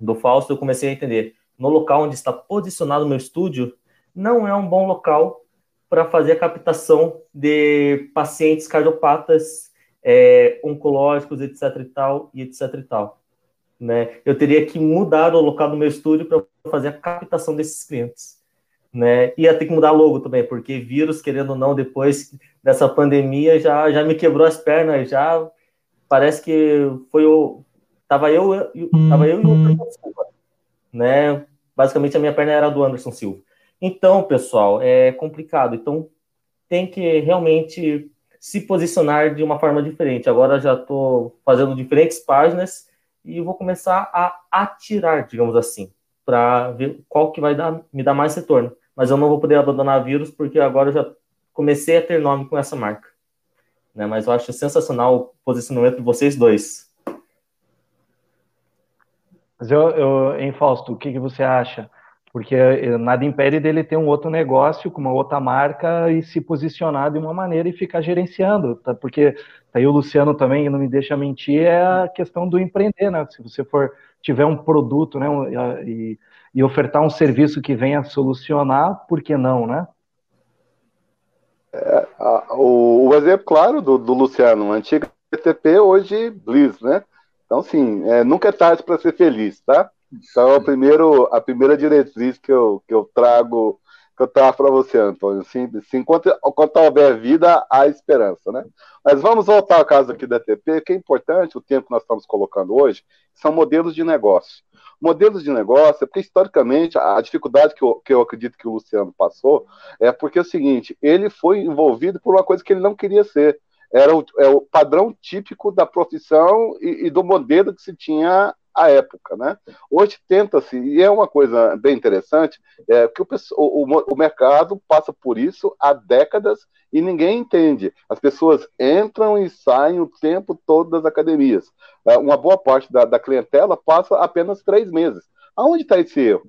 do Fausto, eu comecei a entender. No local onde está posicionado o meu estúdio, não é um bom local para fazer a captação de pacientes cardiopatas, é, oncológicos, etc e tal, e etc e tal. Né? Eu teria que mudar o local do meu estúdio para fazer a captação desses clientes. Né? Ia ter que mudar logo também, porque vírus, querendo ou não, depois dessa pandemia, já, já me quebrou as pernas, já parece que foi o... Tava eu, eu, tava eu e o Anderson Silva, né? Basicamente, a minha perna era do Anderson Silva. Então, pessoal, é complicado. Então, tem que realmente se posicionar de uma forma diferente. Agora já estou fazendo diferentes páginas e vou começar a atirar, digamos assim, para ver qual que vai dar, me dar mais retorno. Mas eu não vou poder abandonar vírus porque agora eu já comecei a ter nome com essa marca. Né? Mas eu acho sensacional o posicionamento de vocês dois. Mas eu, eu em Fausto, o que, que você acha? Porque eh, nada impede dele ter um outro negócio com uma outra marca e se posicionar de uma maneira e ficar gerenciando, tá? Porque aí o Luciano também não me deixa mentir é a questão do empreender, né? Se você for tiver um produto, né, e, e ofertar um serviço que venha solucionar, por que não, né? É, a, o, o, exemplo claro do, do Luciano, antigo PTP, hoje Bliss, né? Então, sim, é, nunca é tarde para ser feliz, tá? Então, o primeiro, a primeira diretriz que eu, que eu trago que eu trago para você, Antônio. Sim, sim, enquanto, enquanto houver vida, há esperança, né? Mas vamos voltar ao caso aqui da TP, que é importante, o tempo que nós estamos colocando hoje, são modelos de negócio. Modelos de negócio, porque historicamente a dificuldade que eu, que eu acredito que o Luciano passou é porque é o seguinte, ele foi envolvido por uma coisa que ele não queria ser. Era o, é o padrão típico da profissão e, e do modelo que se tinha à época, né? Hoje tenta-se, e é uma coisa bem interessante, é que o, o, o mercado passa por isso há décadas e ninguém entende. As pessoas entram e saem o tempo todo das academias. É, uma boa parte da, da clientela passa apenas três meses. Aonde está esse erro?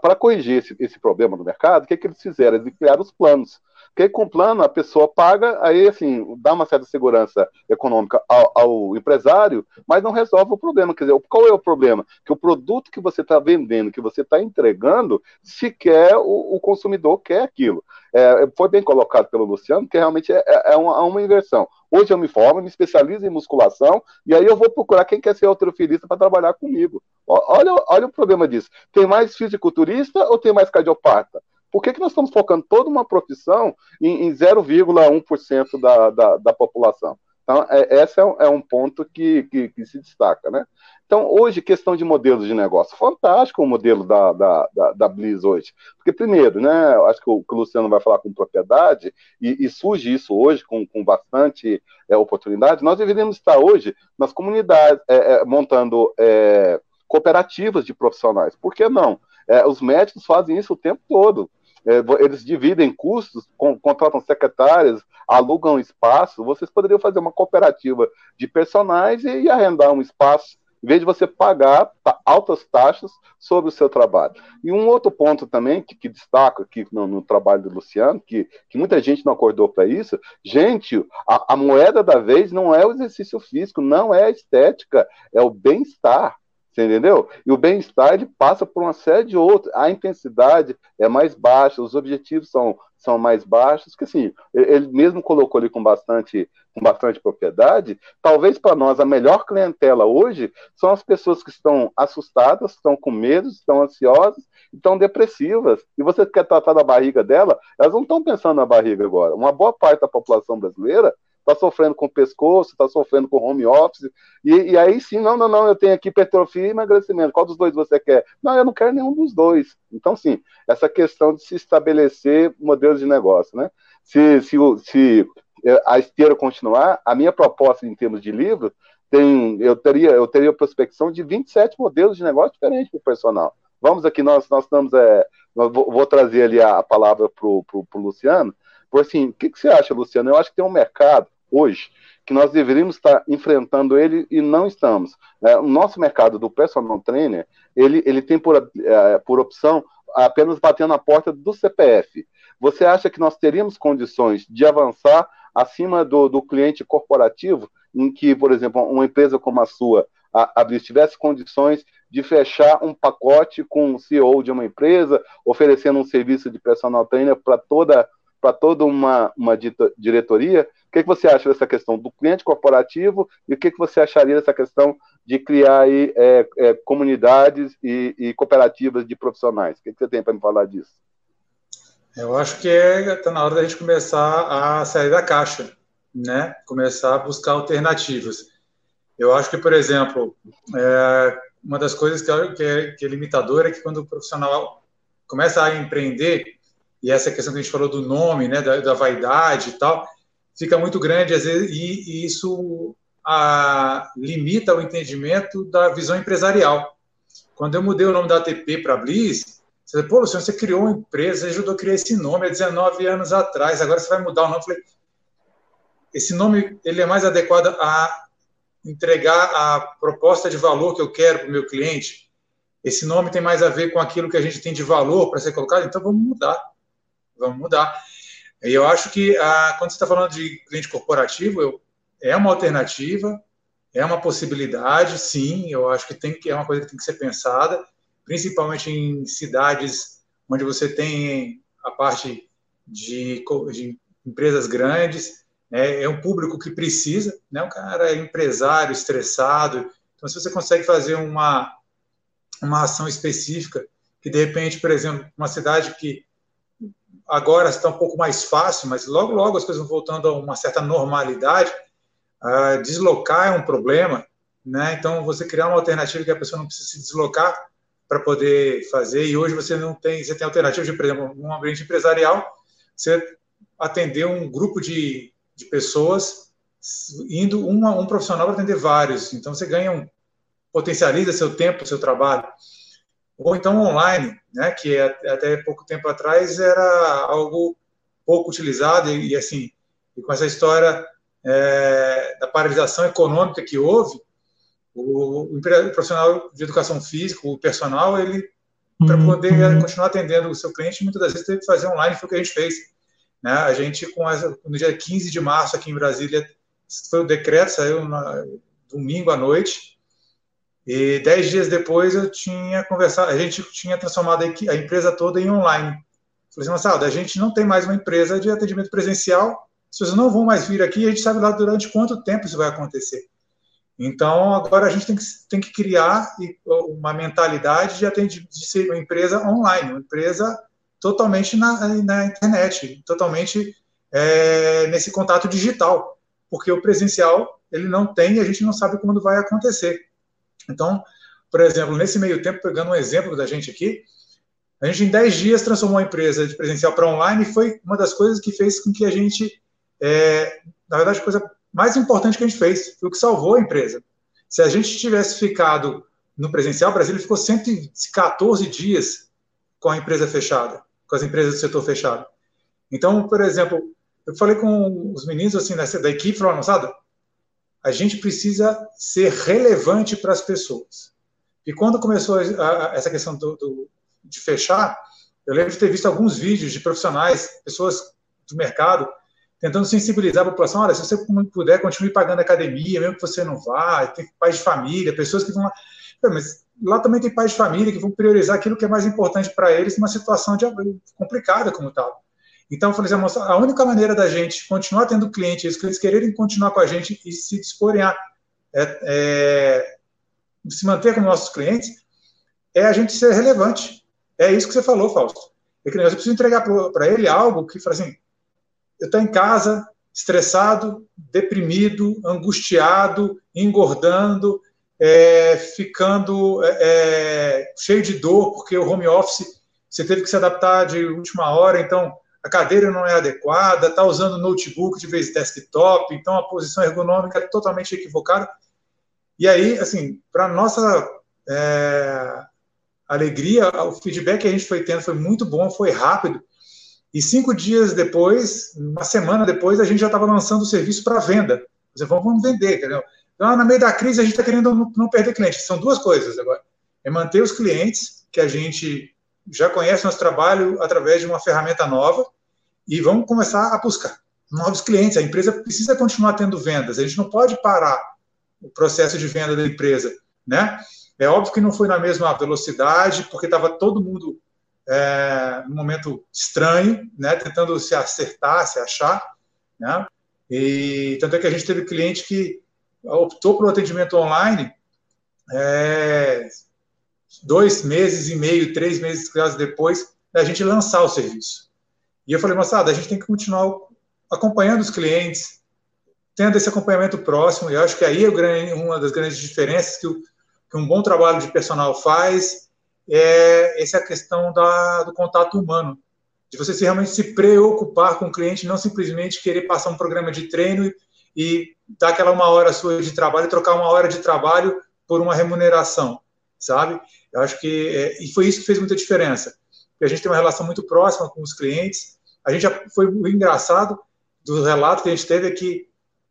Para corrigir esse, esse, problema no mercado, o que, que eles fizeram? Eles criaram os planos. Porque com plano a pessoa paga, aí assim, dá uma certa segurança econômica ao, ao, empresário, mas não resolve o problema. Quer dizer, qual é o problema? Que o produto que você está vendendo, que você está entregando, sequer o, o consumidor quer aquilo. É, foi bem colocado pelo Luciano, que realmente é, é, é uma, uma inversão. Hoje eu me formo, me especializo em musculação, e aí eu vou procurar quem quer ser alterofilista para trabalhar comigo. Olha, olha o problema disso. Tem mais fisiculturista ou tem mais cardiopata? Por que, que nós estamos focando toda uma profissão em, em 0,1% da, da, da população? Então, é, esse é um, é um ponto que, que, que, se destaca, né? Então, hoje, questão de modelos de negócio. Fantástico o modelo da, da, da, da Blizz hoje. Porque, primeiro, né, acho que o, que o Luciano vai falar com propriedade, e, e surge isso hoje com, com bastante é, oportunidade, nós deveríamos estar hoje nas comunidades, é, é, montando é, cooperativas de profissionais. Por que não? É, os médicos fazem isso o tempo todo eles dividem custos, contratam secretárias, alugam espaço. Vocês poderiam fazer uma cooperativa de personagens e, e arrendar um espaço em vez de você pagar altas taxas sobre o seu trabalho. E um outro ponto também que, que destaco aqui no, no, trabalho do Luciano, que, que muita gente não acordou para isso, gente, a, a, moeda da vez não é o exercício físico, não é a estética, é o bem-estar. Você entendeu? E o bem-estar ele passa por uma série de outros. A intensidade é mais baixa, os objetivos são, são mais baixos, que assim, ele mesmo colocou ali com bastante, com bastante propriedade. Talvez para nós a melhor clientela hoje são as pessoas que estão assustadas, estão com medo, estão ansiosas, estão depressivas. E você quer tratar da barriga dela, elas não estão pensando na barriga agora. Uma boa parte da população brasileira está sofrendo com o pescoço, está sofrendo com home office, e, e, aí sim, não, não, não, eu tenho aqui hipertrofia e emagrecimento, qual dos dois você quer? Não, eu não quero nenhum dos dois. Então, sim, essa questão de se estabelecer modelos de negócio, né? Se, se, se é, a esteira continuar, a minha proposta em termos de livro, tem, eu teria eu teria prospecção de 27 modelos de negócio diferentes para o personal. Vamos aqui, nós, nós estamos, é, vou, vou, trazer ali a, a palavra para o Luciano, por assim, o que, que você acha, Luciano? Eu acho que tem um mercado hoje, que nós deveríamos estar enfrentando ele e não estamos. É, o nosso mercado do personal trainer, ele, ele tem por, é, por opção apenas bater na porta do CPF. Você acha que nós teríamos condições de avançar acima do, do cliente corporativo, em que, por exemplo, uma empresa como a sua a, a tivesse condições de fechar um pacote com o CEO de uma empresa, oferecendo um serviço de personal trainer para toda para toda uma, uma diretoria. O que, que você acha dessa questão do cliente corporativo e o que, que você acharia dessa questão de criar aí, é, é, comunidades e, e, cooperativas de profissionais? O que, que você tem para me falar disso? Eu acho que está é, tá na hora da gente começar a sair da caixa, né? Começar a buscar alternativas. Eu acho que, por exemplo, é, uma das coisas é, que é, que é limitadora é que quando o profissional começa a empreender, e essa questão que a gente falou do nome, né, da, da vaidade e tal, fica muito grande às vezes, e, e isso a, limita o entendimento da visão empresarial. Quando eu mudei o nome da ATP para Bliss, você falou, pô, Luciano, você criou uma empresa, você ajudou a criar esse nome há 19 anos atrás, agora você vai mudar o nome. Eu falei, esse nome ele é mais adequado a entregar a proposta de valor que eu quero para o meu cliente. Esse nome tem mais a ver com aquilo que a gente tem de valor para ser colocado, então vamos mudar. Vamos mudar. E eu acho que ah, quando você está falando de cliente corporativo, eu, é uma alternativa, é uma possibilidade, sim. Eu acho que tem que é uma coisa que tem que ser pensada, principalmente em cidades onde você tem a parte de, de empresas grandes. Né? É um público que precisa, né? O cara é empresário, estressado. Então, se você consegue fazer uma uma ação específica que de repente, por exemplo, uma cidade que agora está um pouco mais fácil, mas logo, logo as coisas vão voltando a uma certa normalidade. Uh, deslocar é um problema, né? Então, você criar uma alternativa que a pessoa não precisa se deslocar para poder fazer, e hoje você não tem, você tem alternativa de, por exemplo, um ambiente empresarial, você atender um grupo de, de pessoas indo uma, um profissional para atender vários, então você ganha um, potencializa seu tempo, seu trabalho ou então online, né, que é até pouco tempo atrás era algo pouco utilizado e, e assim, e com essa história é, da paralisação econômica que houve, o, o, profissional de educação física, o personal, ele para uhum. poder uhum. continuar atendendo o seu cliente, muitas das vezes teve que fazer online, foi o que a gente fez. Né? A gente, com essa, no dia 15 de março, aqui em Brasília, foi o decreto, saiu na, domingo à noite, e dez dias depois eu tinha conversado, a gente tinha transformado a empresa toda em online. Falei assim, Marcelo, a gente não tem mais uma empresa de atendimento presencial, pessoas não vão mais vir aqui, a gente sabe lá durante quanto tempo isso vai acontecer. Então, agora a gente tem que, tem que criar uma mentalidade de, atendimento, de ser uma empresa online, uma empresa totalmente na, na internet, totalmente é, nesse contato digital, porque o presencial ele não tem e a gente não sabe quando vai acontecer. Então, por exemplo, nesse meio tempo, pegando um exemplo da gente aqui, a gente em 10 dias transformou a empresa de presencial para online e foi uma das coisas que fez com que a gente, é, na verdade, a coisa mais importante que a gente fez, foi o que salvou a empresa. Se a gente tivesse ficado no presencial, o Brasil ficou 114 dias com a empresa fechada, com as empresas do setor fechado. Então, por exemplo, eu falei com os meninos assim da equipe, falaram, moçada, a gente precisa ser relevante para as pessoas. E quando começou a, a, essa questão do, do, de fechar, eu lembro de ter visto alguns vídeos de profissionais, pessoas do mercado, tentando sensibilizar a população. Olha, se você puder, continue pagando academia, mesmo que você não vá. Tem pais de família, pessoas que vão lá. Mas lá também tem pais de família que vão priorizar aquilo que é mais importante para eles numa situação de, complicada como tal. Então, eu falei assim, moça, a única maneira da gente continuar tendo clientes, os clientes quererem continuar com a gente e se disporem a é, é, se manter com nossos clientes, é a gente ser relevante. É isso que você falou, Fausto. É que eu preciso entregar para ele algo que fala assim: eu estou em casa, estressado, deprimido, angustiado, engordando, é, ficando é, é, cheio de dor, porque o home office você teve que se adaptar de última hora, então a cadeira não é adequada, está usando notebook de vez desktop, então a posição ergonômica é totalmente equivocada. E aí, assim, para nossa é, alegria, o feedback que a gente foi tendo foi muito bom, foi rápido. E cinco dias depois, uma semana depois, a gente já estava lançando o serviço para venda. Você vamos vender, entendeu? Então, no meio da crise, a gente está querendo não perder clientes. São duas coisas agora. É manter os clientes que a gente já conhece nosso trabalho através de uma ferramenta nova e vamos começar a buscar novos clientes. A empresa precisa continuar tendo vendas. A gente não pode parar o processo de venda da empresa, né? É óbvio que não foi na mesma velocidade, porque estava todo mundo é, num momento estranho, né? Tentando se acertar, se achar, né? E tanto é que a gente teve cliente que optou pelo atendimento online é, dois meses e meio, três meses depois da gente lançar o serviço. E eu falei, moçada, a gente tem que continuar acompanhando os clientes, tendo esse acompanhamento próximo, e eu acho que aí é uma das grandes diferenças que, o, que, um bom trabalho de personal faz, é essa questão da, do contato humano, de você realmente se preocupar com o cliente, não simplesmente querer passar um programa de treino e dar aquela uma hora sua de trabalho, trocar uma hora de trabalho por uma remuneração, sabe? Eu acho que é, e foi isso que fez muita diferença, porque a gente tem uma relação muito próxima com os clientes. A gente já foi engraçado do relato que a gente teve é que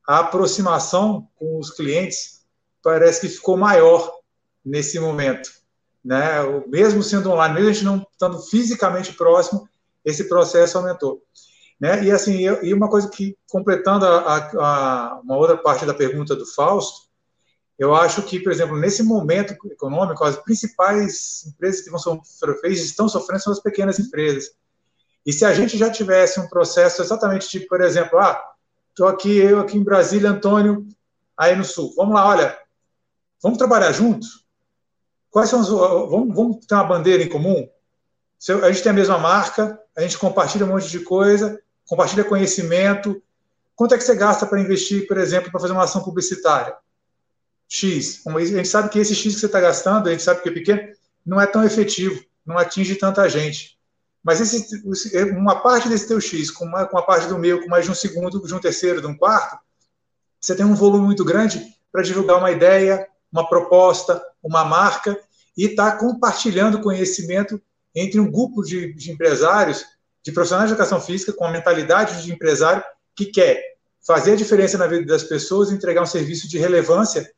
a aproximação com os clientes parece que ficou maior nesse momento, né? Mesmo sendo online, mesmo a gente não estando fisicamente próximo, esse processo aumentou. Né? E assim, e uma coisa que, completando a, a, a, uma outra parte da pergunta do Fausto, eu acho que, por exemplo, nesse momento econômico, as principais empresas que vão sofrer, estão sofrendo são as pequenas empresas. E se a gente já tivesse um processo exatamente tipo, por exemplo, ah, estou aqui, eu aqui em Brasília, Antônio, aí no Sul, vamos lá, olha, vamos trabalhar juntos? Quais são os, vamos, vamos ter uma bandeira em comum? a gente tem a mesma marca, a gente compartilha um monte de coisa, compartilha conhecimento. Quanto é que você gasta para investir, por exemplo, para fazer uma ação publicitária? X. A gente sabe que esse X que você está gastando, a gente sabe que é pequeno, não é tão efetivo, não atinge tanta gente. Mas esse, uma parte desse teu X, com uma, com uma parte do meu, com mais de um segundo, de um terceiro, de um quarto, você tem um volume muito grande para divulgar uma ideia, uma proposta, uma marca, e está compartilhando conhecimento entre um grupo de, de empresários, de profissionais de educação física, com a mentalidade de empresário, que quer fazer a diferença na vida das pessoas, entregar um serviço de relevância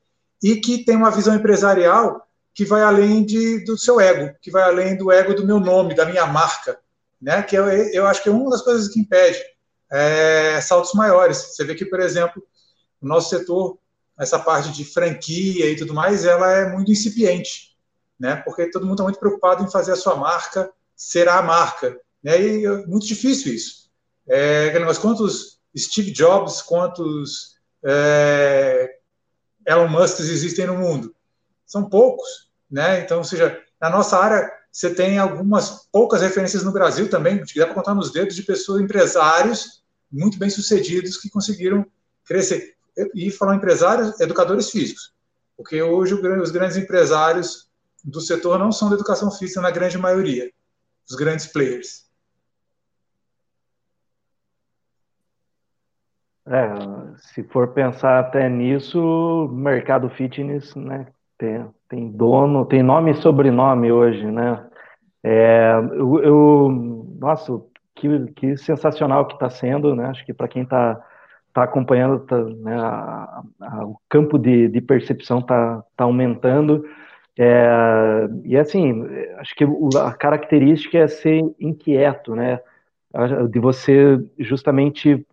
e que tem uma visão empresarial que vai além de, do seu ego, que vai além do ego do meu nome, da minha marca, né? Que eu, eu acho que é uma das coisas que impede é, saltos maiores. Você vê que, por exemplo, o nosso setor, essa parte de franquia e tudo mais, ela é muito incipiente né? Porque todo mundo está muito preocupado em fazer a sua marca ser a marca, né? E é muito difícil isso. É, mas quantos Steve Jobs, quantos é, Elon Musk existem no mundo? São poucos, né? Então, ou seja, na nossa área você tem algumas poucas referências no Brasil também, que dá para contar nos dedos de pessoas, empresários muito bem sucedidos que conseguiram crescer. E falar empresários, educadores físicos, porque hoje os grandes empresários do setor não são da educação física na grande maioria, os grandes players. É, se for pensar até nisso, mercado fitness, né, tem, tem dono, tem nome e sobrenome hoje, né? É, eu, eu, nossa, que, que sensacional que está sendo, né? Acho que para quem está tá acompanhando, tá, né, a, a, o campo de, de percepção está tá aumentando. É, e assim, acho que a característica é ser inquieto, né? De você justamente,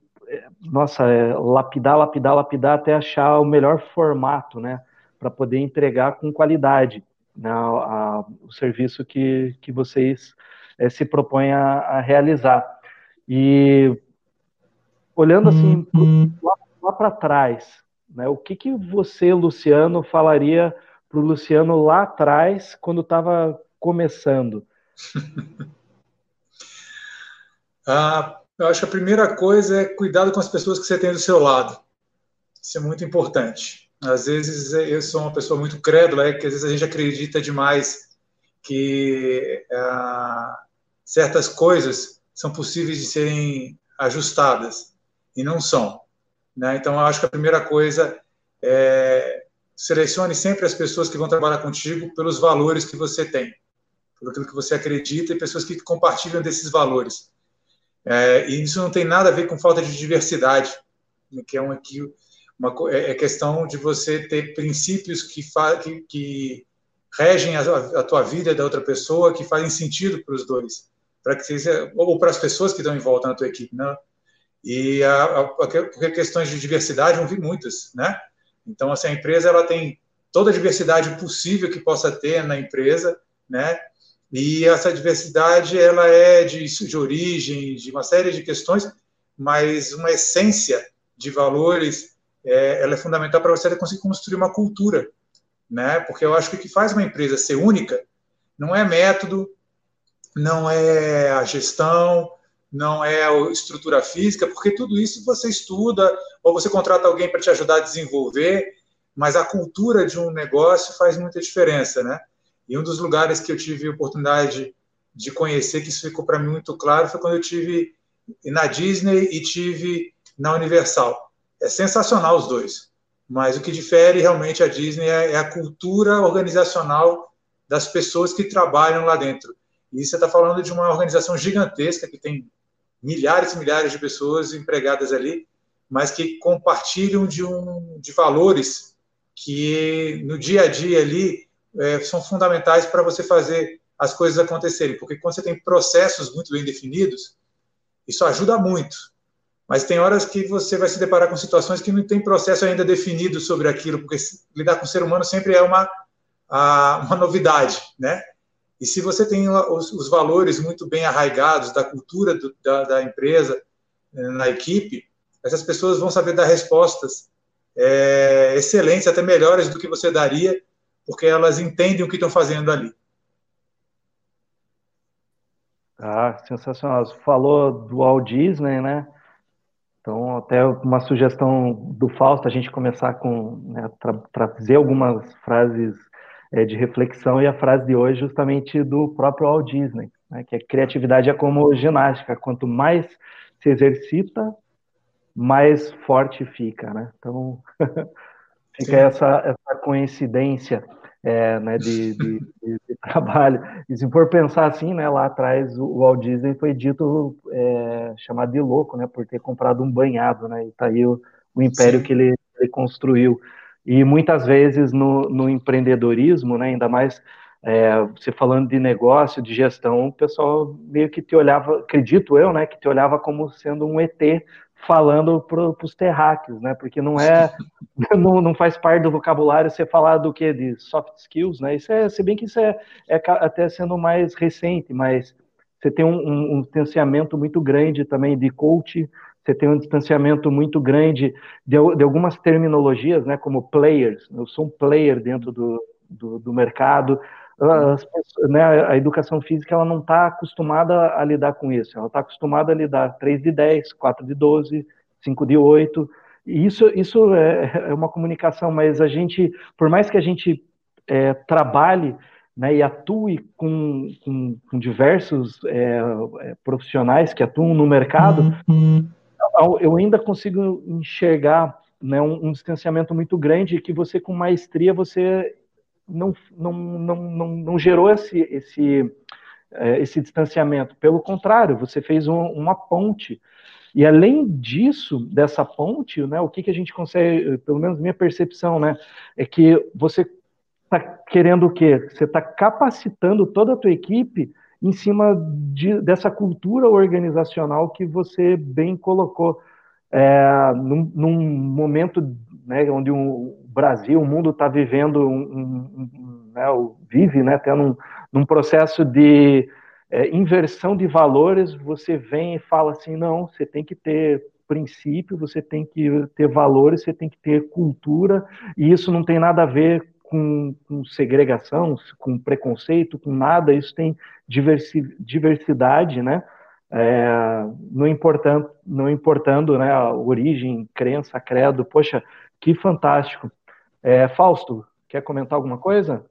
nossa, é, lapidar, lapidar, lapidar até achar o melhor formato, né? Para poder entregar com qualidade né, a, a, o serviço que, que vocês é, se propõem a, a, realizar. E olhando assim uhum. lá, lá para trás, né, o que, que você, Luciano, falaria para o Luciano lá atrás, quando estava começando? <laughs> ah, eu acho que a primeira coisa é cuidado com as pessoas que você tem do seu lado. Isso é muito importante. Às vezes eu sou uma pessoa muito crédula, é que às vezes a gente acredita demais que ah, certas coisas são possíveis de serem ajustadas e não são. Né? Então, eu acho que a primeira coisa é selecione sempre as pessoas que vão trabalhar contigo pelos valores que você tem, pelo que você acredita e pessoas que compartilham desses valores. É, e isso não tem nada a ver com falta de diversidade, né, que é uma, uma é, é questão de você ter princípios que, que, que regem a, a, tua vida da outra pessoa, que fazem sentido para os dois, para que seja, ou para as pessoas que estão em volta na tua equipe, né? E a, a, a questões de diversidade, eu vi muitas, né? Então, assim, a empresa ela tem toda a diversidade possível que possa ter na empresa, né? E essa diversidade ela é de, de origem, de uma série de questões, mas uma essência de valores, é, ela é fundamental para você conseguir construir uma cultura, né? Porque eu acho que o que faz uma empresa ser única não é método, não é a gestão, não é a estrutura física, porque tudo isso você estuda ou você contrata alguém para te ajudar a desenvolver, mas a cultura de um negócio faz muita diferença, né? E um dos lugares que eu tive oportunidade de conhecer, que isso ficou para mim muito claro, foi quando eu tive na Disney e tive na Universal. É sensacional os dois, mas o que difere realmente a Disney é, é a cultura organizacional das pessoas que trabalham lá dentro. E você está falando de uma organização gigantesca que tem milhares e milhares de pessoas empregadas ali, mas que compartilham de, um, de valores que no dia a dia ali é, são fundamentais para você fazer as coisas acontecerem. Porque quando você tem processos muito bem definidos, isso ajuda muito. Mas tem horas que você vai se deparar com situações que não tem processo ainda definido sobre aquilo, porque lidar com o ser humano sempre é uma, uma novidade, né? E se você tem os, valores muito bem arraigados da cultura do, da, da, empresa, eh, na equipe, essas pessoas vão saber dar respostas é, excelentes, até melhores do que você daria, porque elas entendem o que estão fazendo ali. Ah, sensacional. Você falou do Walt Disney, né? Então, até uma sugestão do Fausto, a gente começar com né, tra trazer algumas frases é, de reflexão, e a frase de hoje justamente do próprio Walt Disney, né, que a criatividade é como ginástica, quanto mais se exercita, mais forte fica, né? Então, <laughs> fica essa, essa coincidência é, né, de, de, de, <laughs> trabalho. E se for pensar assim, né, lá atrás o Walt Disney foi dito é, chamado de louco, né, por ter comprado um banhado, né, e tá aí o, o império que ele, ele, construiu. E muitas vezes no, no empreendedorismo, né, ainda mais é, você falando de negócio, de gestão, o pessoal meio que te olhava, acredito eu, né, que te olhava como sendo um ET falando para os terráqueos, né? Porque não é, <laughs> não, não, faz parte do vocabulário você falar do que de soft skills, né? Isso é, se bem que isso é, é até sendo mais recente, mas você tem um, um, um, distanciamento muito grande também de coach, você tem um distanciamento muito grande de, de algumas terminologias, né? Como players, eu sou um player dentro do, do, do mercado, pessoas, né, a educação física ela não está acostumada a lidar com isso, ela está acostumada a lidar 3 de 10, 4 de 12, 5 de 8, e isso, isso é, é uma comunicação, mas a gente, por mais que a gente é, trabalhe né, e atue com, com, com diversos é, é profissionais que atuam no mercado, uhum. eu ainda consigo enxergar né, um, um distanciamento muito grande que você com maestria você não, não, não, não, não gerou esse, esse, é, esse distanciamento. Pelo contrário, você fez um, uma ponte. E além disso, dessa ponte, né, o que, que a gente consegue, pelo menos minha percepção, né, é que você está querendo o quê? Você está capacitando toda a tua equipe em cima de, dessa cultura organizacional que você bem colocou. É, num, num momento né, onde o Brasil, o mundo está vivendo, um, um, um, né, vive né, tendo um, num processo de é, inversão de valores, você vem e fala assim, não, você tem que ter princípio, você tem que ter valores, você tem que ter cultura, e isso não tem nada a ver com, com segregação, com preconceito, com nada, isso tem diversi, diversidade, né? É, não importando, não importando né, a origem, crença, credo, poxa, que fantástico. É, Fausto, quer comentar alguma coisa?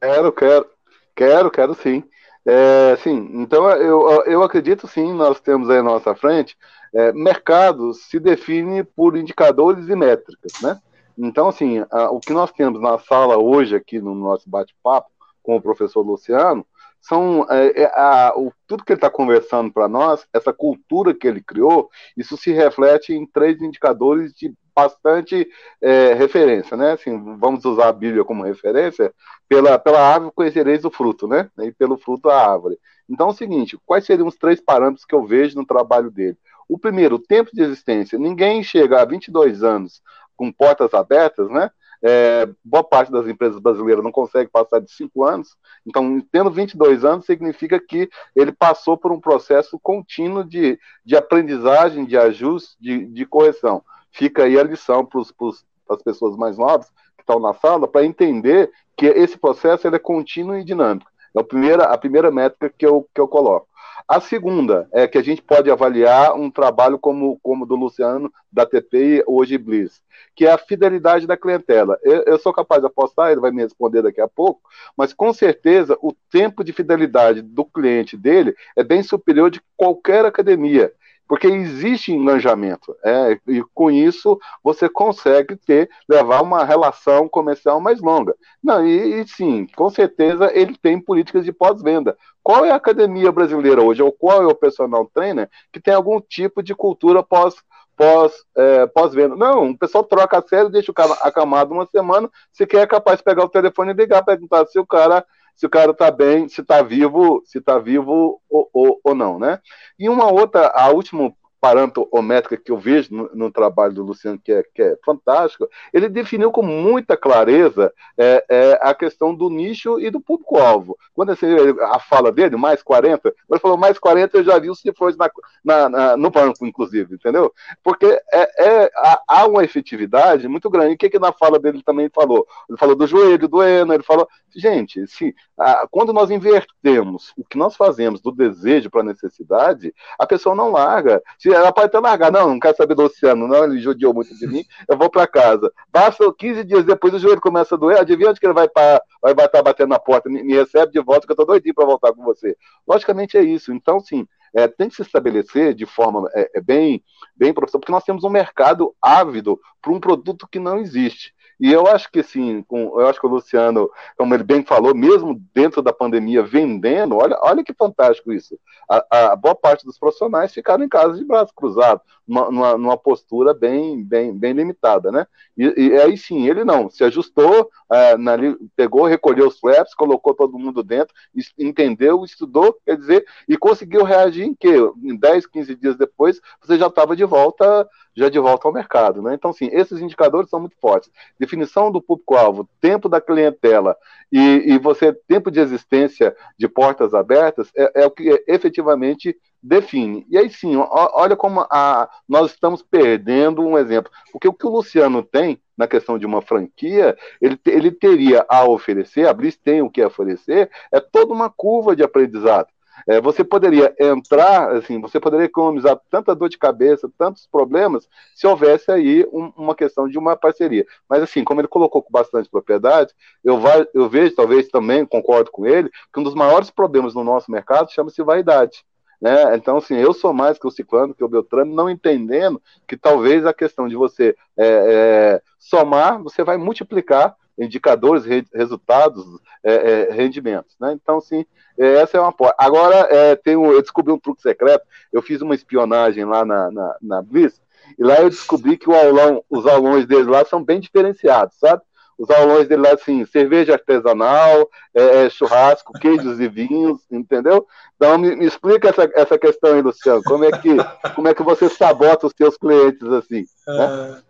Quero, quero. Quero, quero sim. É, sim, então eu, eu acredito sim, nós temos aí à nossa frente, é, mercado se define por indicadores e métricas, né? Então, assim, a, o que nós temos na sala hoje aqui no nosso bate-papo com o professor Luciano são é, é, a, o, tudo que ele está conversando para nós, essa cultura que ele criou, isso se reflete em três indicadores de bastante é, referência, né? Assim, vamos usar a Bíblia como referência, pela, pela árvore conhecereis o fruto, né? E pelo fruto a árvore. Então é o seguinte, quais seriam os três parâmetros que eu vejo no trabalho dele? O primeiro, o tempo de existência. Ninguém chega a 22 anos com portas abertas, né? É, boa parte das empresas brasileiras não consegue passar de 5 anos, então, tendo 22 anos, significa que ele passou por um processo contínuo de, de aprendizagem, de ajuste, de, de correção. Fica aí a lição para as pessoas mais novas que estão na sala para entender que esse processo é contínuo e dinâmico. É a primeira, a primeira métrica que eu, que eu coloco. A segunda é que a gente pode avaliar um trabalho como, como do Luciano, da TPI, hoje Bliss, que é a fidelidade da clientela. Eu, eu, sou capaz de apostar, ele vai me responder daqui a pouco, mas com certeza o tempo de fidelidade do cliente dele é bem superior de qualquer academia porque existe engajamento. É, e com isso você consegue ter, levar uma relação comercial mais longa. Não, e, e sim, com certeza ele tem políticas de pós-venda. Qual é a academia brasileira hoje, ou qual é o personal trainer que tem algum tipo de cultura pós pós, é, pós-venda. Não, o pessoal troca a série, deixa o cara acamado uma semana, se quer é capaz de pegar o telefone e ligar, perguntar se o cara se o cara está bem, se está vivo, se está vivo ou, ou, ou, não, né? E uma outra, a última parâmetro ou métrica que eu vejo no, no, trabalho do Luciano, que é, que é fantástico, ele definiu com muita clareza é, é, a questão do nicho e do público-alvo. Quando assim, a fala dele, mais 40, ele falou mais 40, eu já vi os cifrões na, na, na, no banco, inclusive, entendeu? Porque é, é há uma efetividade muito grande. O que, que na fala dele também falou? Ele falou do joelho doendo, ele falou. Gente, se, a, quando nós invertemos o que nós fazemos do desejo para a necessidade, a pessoa não larga. Se ela pode até largar. Não, não quero saber do Luciano, não, ele judiou muito de mim, eu vou para casa. Passa 15 dias depois, o joelho começa a doer, adivinha onde que ele vai estar vai batendo na porta, me, me recebe de volta, que eu estou doidinho para voltar com você. Logicamente é isso. Então, sim, é, tem que se estabelecer de forma é, é bem, bem profissional, porque nós temos um mercado ávido para um produto que não existe. E eu acho que sim, eu acho que o Luciano, como ele bem falou, mesmo dentro da pandemia, vendendo, olha, olha que fantástico isso. A, a boa parte dos profissionais ficaram em casa de braços cruzados, numa, numa postura bem, bem, bem limitada, né? E, e, aí sim, ele não, se ajustou, é, na, pegou, recolheu os flaps, colocou todo mundo dentro, entendeu, estudou, quer dizer, e conseguiu reagir em quê? Em 10, 15 dias depois, você já estava de volta já de volta ao mercado. Né? Então, sim, esses indicadores são muito fortes. Definição do público-alvo, tempo da clientela e, e, você tempo de existência de portas abertas é, é o que efetivamente define. E aí sim, olha como a, nós estamos perdendo um exemplo. Porque o que o Luciano tem na questão de uma franquia, ele, ele teria a oferecer, a Bliss tem o que oferecer, é toda uma curva de aprendizado. É, você poderia entrar, assim, você poderia economizar tanta dor de cabeça, tantos problemas, se houvesse aí um, uma questão de uma parceria. Mas, assim, como ele colocou com bastante propriedade, eu, vai, eu vejo, talvez também concordo com ele, que um dos maiores problemas no nosso mercado chama-se vaidade. Né? Então, assim, eu sou mais que o Ciclano, que o Beltrano, não entendendo que talvez a questão de você é, é, somar, você vai multiplicar indicadores, re, resultados, é, é, rendimentos. Né? Então, sim, é, essa é uma porta. Agora, é, um, eu descobri um truque secreto. Eu fiz uma espionagem lá na, na, na Bliss, e lá eu descobri que aulão, os aulões deles lá são bem diferenciados, sabe? Os aulões dele lá, assim, cerveja artesanal, é, é, churrasco, queijos e vinhos, entendeu? Então, me, me, explica essa, essa questão aí, Luciano. Como é que, como é que você sabota os seus clientes, assim? Né?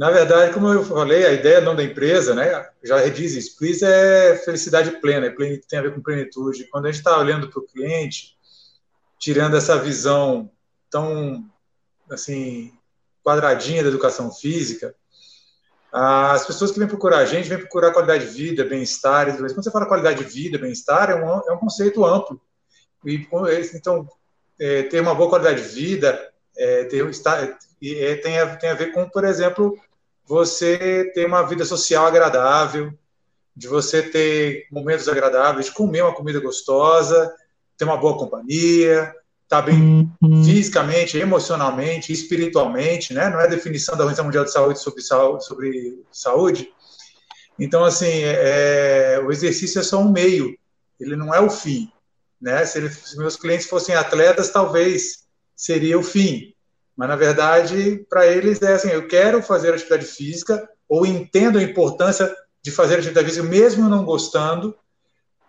Na verdade, como eu falei, a ideia não da empresa, né? Já diz isso, please é felicidade plena, é tem a ver com plenitude. Quando a gente está olhando para o cliente, tirando essa visão tão assim quadradinha da educação física, as pessoas que vêm procurar a gente vêm procurar qualidade de vida, bem-estar. Quando você fala qualidade de vida, bem-estar, é um, é um conceito amplo. E, então, é, ter uma boa qualidade de vida é, ter, está, é, tem, a, tem a ver com, por exemplo, você ter uma vida social agradável, de você ter momentos agradáveis, comer uma comida gostosa, ter uma boa companhia, estar tá bem uhum. fisicamente, emocionalmente, espiritualmente, né? Não é a definição da Organização Mundial de Saúde sobre, sobre saúde. Então, assim, é, o exercício é só um meio, ele não é o fim, né? Se, ele, se meus clientes fossem atletas, talvez seria o fim. Mas, na verdade, para eles é assim: eu quero fazer atividade física, ou entendo a importância de fazer atividade física, mesmo não gostando,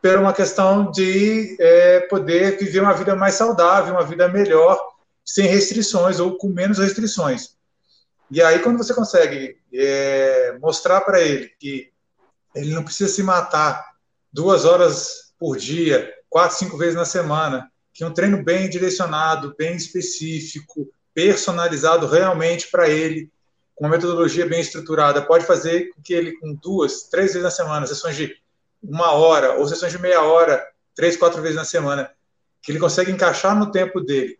por uma questão de é, poder viver uma vida mais saudável, uma vida melhor, sem restrições ou com menos restrições. E aí, quando você consegue é, mostrar para ele que ele não precisa se matar duas horas por dia, quatro, cinco vezes na semana, que um treino bem direcionado, bem específico, personalizado realmente para ele, com uma metodologia bem estruturada, pode fazer com que ele, com duas, três vezes na semana, sessões de uma hora ou sessões de meia hora, três, quatro vezes na semana, que ele consegue encaixar no tempo dele,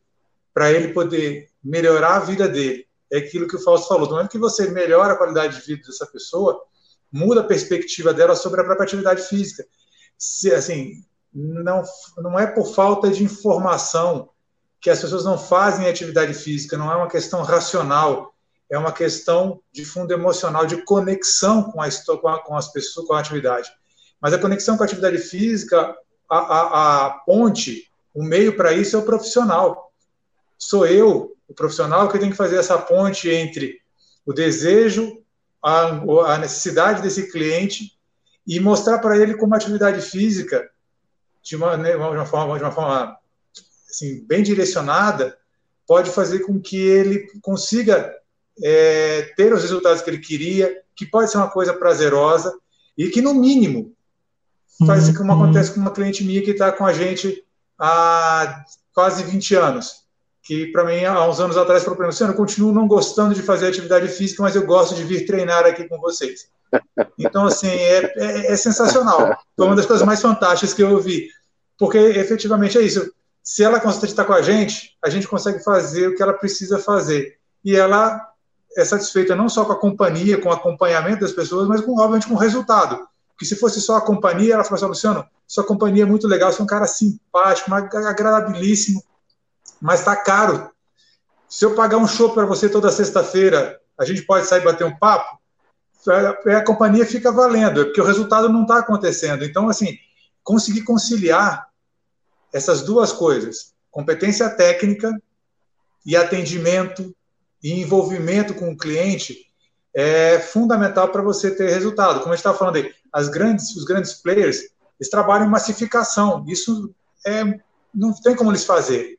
para ele poder melhorar a vida dele, é aquilo que o Fausto falou. No momento que você melhora a qualidade de vida dessa pessoa, muda a perspectiva dela sobre a própria atividade física. Se, assim, não, não é por falta de informação que as pessoas não fazem atividade física, não é uma questão racional, é uma questão de fundo emocional, de conexão com, a, com, a, com as pessoas, com a atividade. Mas a conexão com a atividade física, a, a, a ponte, o meio para isso é o profissional. Sou eu, o profissional, que tem que fazer essa ponte entre o desejo, a, a necessidade desse cliente e mostrar para ele como a atividade física, de uma, né, de uma forma, de uma forma assim, bem direcionada, pode fazer com que ele consiga é, ter os resultados que ele queria, que pode ser uma coisa prazerosa e que, no mínimo, faz uhum. como acontece com uma cliente minha que está com a gente há quase 20 anos. Que, para mim, há uns anos atrás, falou para mim, eu continuo não gostando de fazer atividade física, mas eu gosto de vir treinar aqui com vocês. Então, assim, é, é, é sensacional. Foi uma das coisas mais fantásticas que eu ouvi. Porque, efetivamente, é isso. Se ela estar com a gente, a gente consegue fazer o que ela precisa fazer. E ela é satisfeita não só com a companhia, com o acompanhamento das pessoas, mas com, obviamente, com o resultado. Porque se fosse só a companhia, ela falou assim, Luciano, sua companhia é muito legal, você é um cara simpático, agradabilíssimo, mas está caro. Se eu pagar um show para você toda sexta-feira, a gente pode sair bater um papo? A companhia fica valendo, porque o resultado não está acontecendo. Então, assim, conseguir conciliar essas duas coisas, competência técnica e atendimento e envolvimento com o cliente é fundamental para você ter resultado. Como a gente estava falando aí, as grandes, os grandes players, eles trabalham em massificação. Isso é, não tem como eles fazerem.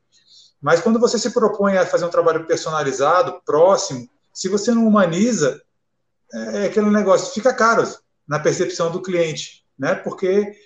Mas quando você se propõe a fazer um trabalho personalizado, próximo, se você não humaniza, é, é aquele negócio, fica caro na percepção do cliente, né? Porque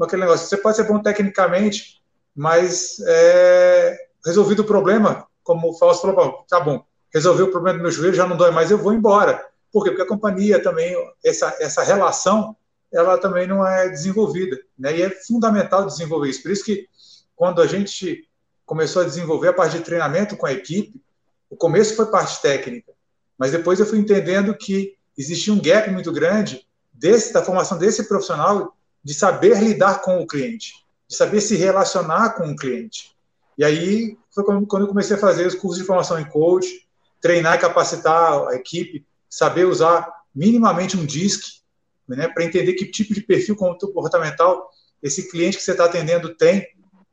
aquele negócio, você pode ser bom tecnicamente, mas é, resolvido o problema, como o Fausto falou, tá bom, resolveu o problema do meu joelho, já não dói mais, eu vou embora. Por quê? Porque a companhia também, essa, essa relação, ela também não é desenvolvida, né? E é fundamental desenvolver isso. Por isso que quando a gente começou a desenvolver a parte de treinamento com a equipe, o começo foi parte técnica, mas depois eu fui entendendo que existia um gap muito grande desse, da formação desse profissional de saber lidar com o cliente de saber se relacionar com o cliente. E aí foi quando eu comecei a fazer os cursos de formação em coach, treinar e capacitar a equipe, saber usar minimamente um DISC, né, para entender que tipo de perfil comportamental esse cliente que você está atendendo tem,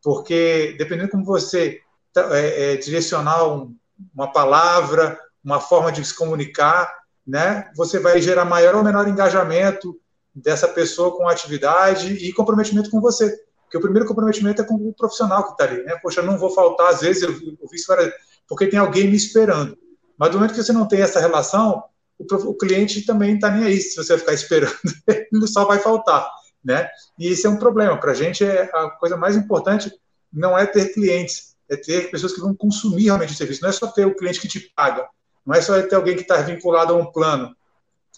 porque dependendo como você tá, é, é, direcionar um, uma palavra, uma forma de se comunicar, né, você vai gerar maior ou menor engajamento dessa pessoa com a atividade e comprometimento com você. Porque o primeiro comprometimento é com o profissional que está ali, né? Poxa, não vou faltar, às vezes eu, eu vi isso porque tem alguém me esperando. Mas do momento que você não tem essa relação, o, o cliente também está nem aí se você ficar esperando, <laughs> ele só vai faltar, né? E isso é um problema. Para a gente, é a coisa mais importante não é ter clientes, é ter pessoas que vão consumir realmente o serviço. Não é só ter o cliente que te paga, não é só ter alguém que está vinculado a um plano,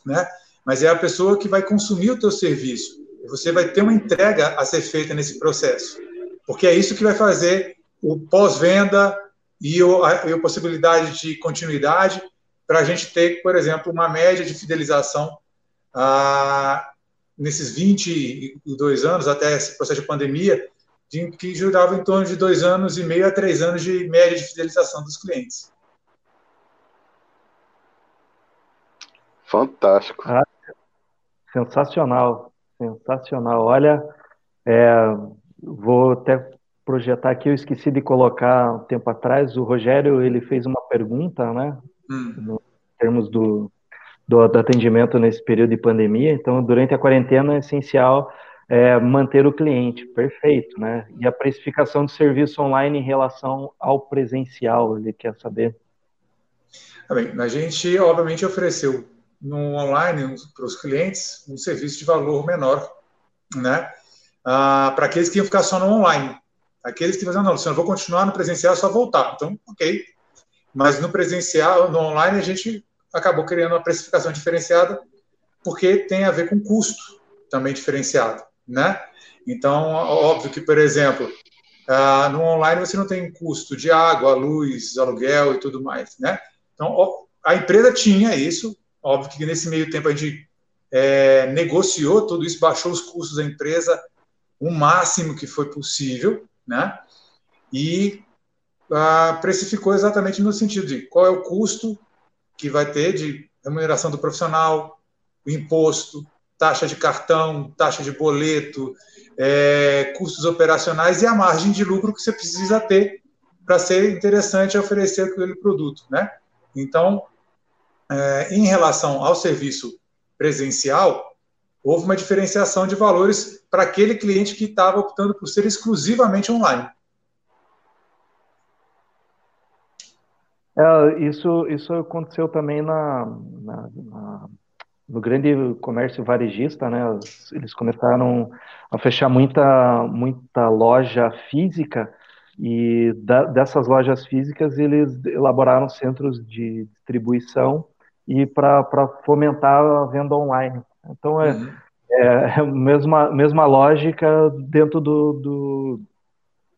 né? Mas é a pessoa que vai consumir o teu serviço você vai ter uma entrega a ser feita nesse processo, porque é isso que vai fazer o pós-venda e, a, e a possibilidade de continuidade para a gente ter, por exemplo, uma média de fidelização ah, nesses 22 anos, até esse processo de pandemia, de, que jurava em torno de dois anos e meio a três anos de média de fidelização dos clientes. Fantástico. Ah, sensacional. Sensacional. Olha, é, vou até projetar aqui, eu esqueci de colocar um tempo atrás, o Rogério, ele fez uma pergunta, né, hum. no termos do, do, do, atendimento nesse período de pandemia, então, durante a quarentena é essencial é, manter o cliente, perfeito, né, e a precificação do serviço online em relação ao presencial, ele quer saber. Tá bem, a gente, obviamente, ofereceu no online para os clientes um serviço de valor menor, né? Ah, para aqueles que iam ficar só no online. Aqueles que diziam, não, Luciano, vou continuar no presencial, é só voltar. Então, ok. Mas no presencial, no online, a gente acabou criando uma precificação diferenciada, porque tem a ver com custo também diferenciado, né? Então, óbvio que, por exemplo, Ah, no online você não tem custo de água, luz, aluguel e tudo mais, né? Então, a empresa tinha isso, óbvio que nesse meio tempo a gente é, negociou tudo isso, baixou os custos da empresa o máximo que foi possível, né? E ah, precificou exatamente no sentido de qual é o custo que vai ter de remuneração do profissional, o imposto, taxa de cartão, taxa de boleto, é, custos operacionais e a margem de lucro que você precisa ter para ser interessante oferecer aquele produto, né? Então, é, em relação ao serviço presencial, houve uma diferenciação de valores para aquele cliente que estava optando por ser exclusivamente online. É, isso, isso aconteceu também na, na, na, no grande comércio varejista, né? Eles começaram a fechar muita, muita loja física e da, dessas lojas físicas eles elaboraram centros de distribuição e para fomentar a venda online. Então é, uhum. é a mesma, mesma lógica dentro do, do,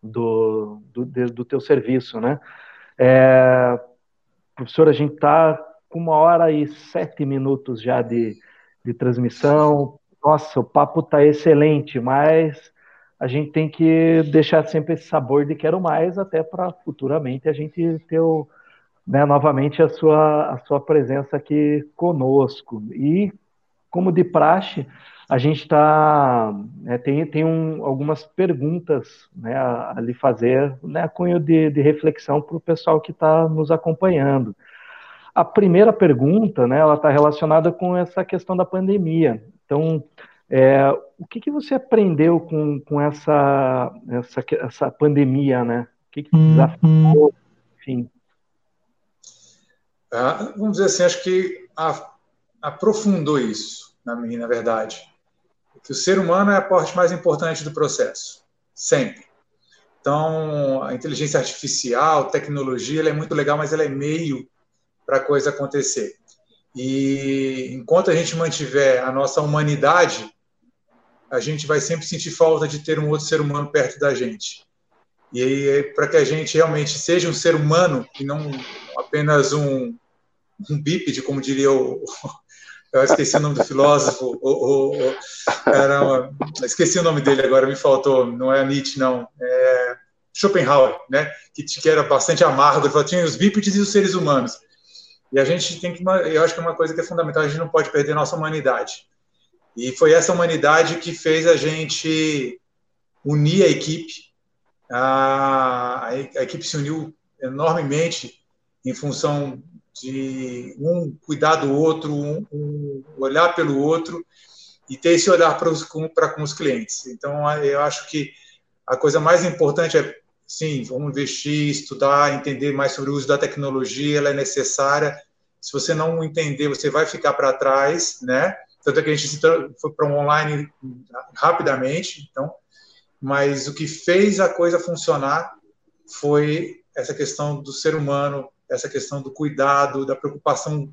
do, do, do teu serviço, né? É, professor, a gente está com uma hora e sete minutos já de, de transmissão. Nossa, o papo está excelente, mas a gente tem que deixar sempre esse sabor de quero mais, até para futuramente a gente ter o, né, novamente a sua, a sua presença aqui conosco. E, como de praxe, a gente está. É, tem tem um, algumas perguntas né, a, a lhe fazer, né, cunho de, de reflexão para o pessoal que está nos acompanhando. A primeira pergunta, né, ela está relacionada com essa questão da pandemia. Então, é, o que, que você aprendeu com, com essa, essa, essa pandemia, né? O que, que te desafiou, enfim? Ah, vamos dizer assim, acho que aprofundou isso, na, na verdade. Que o ser humano é a parte mais importante do processo, sempre. Então, a inteligência artificial, tecnologia, ela é muito legal, mas ela é meio para a coisa acontecer. E enquanto a gente mantiver a nossa humanidade, a gente vai sempre sentir falta de ter um outro ser humano perto da gente. E para que a gente realmente seja um ser humano e não apenas um, um bípede, como diria o. <laughs> Eu esqueci o nome do filósofo. O, o, o, esqueci o nome dele agora, me faltou. Não é Nietzsche, não. É Schopenhauer, né? Que, que era bastante amargo. Ele falou: tinha os bípedes e os seres humanos. E a gente tem que. Eu acho que é uma coisa que é fundamental. A gente não pode perder nossa humanidade. E foi essa humanidade que fez a gente unir a equipe. A, a equipe se uniu enormemente em função de um cuidar do outro, um, olhar pelo outro e ter esse olhar para, os, para com os clientes. Então, eu acho que a coisa mais importante é, sim, vamos investir, estudar, entender mais sobre o uso da tecnologia, ela é necessária. Se você não entender, você vai ficar para trás, né? Tanto é que a gente foi para um online rapidamente, então, mas o que fez a coisa funcionar foi essa questão do ser humano, essa questão do cuidado, da preocupação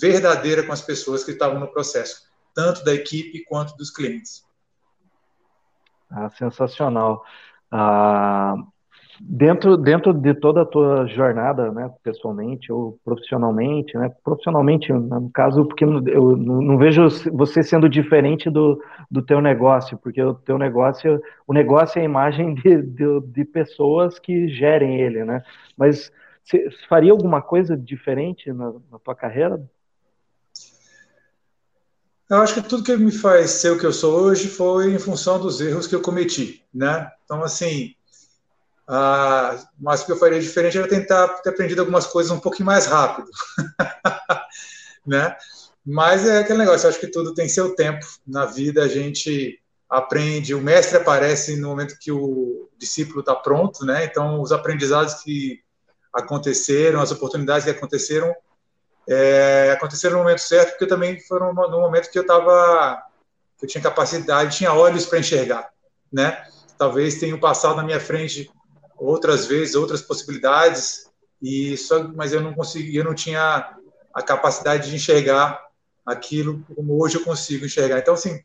verdadeira com as pessoas que estavam no processo, tanto da equipe quanto dos clientes. Ah, sensacional. Ah, dentro, dentro de toda a tua jornada, né, pessoalmente ou profissionalmente, né, profissionalmente, no caso, porque eu não vejo você sendo diferente do, do teu negócio, porque o teu negócio, o negócio é a imagem de, de, de pessoas que gerem ele, né, mas você faria alguma coisa diferente na, na tua carreira? Eu acho que tudo que me faz ser o que eu sou hoje foi em função dos erros que eu cometi, né? Então, assim, ah, mas o que eu faria diferente era tentar ter aprendido algumas coisas um pouquinho mais rápido. <laughs> né? Mas é aquele negócio, acho que tudo tem seu tempo. Na vida a gente aprende, o mestre aparece no momento que o discípulo está pronto, né? Então, os aprendizados que aconteceram, as oportunidades que aconteceram, é, aconteceram no momento certo, porque também foram no momento que eu estava, eu tinha capacidade, tinha olhos para enxergar, né? Talvez tenham passado na minha frente outras vezes, outras possibilidades, e só, mas eu não conseguia, eu não tinha a capacidade de enxergar aquilo como hoje eu consigo enxergar. Então, assim,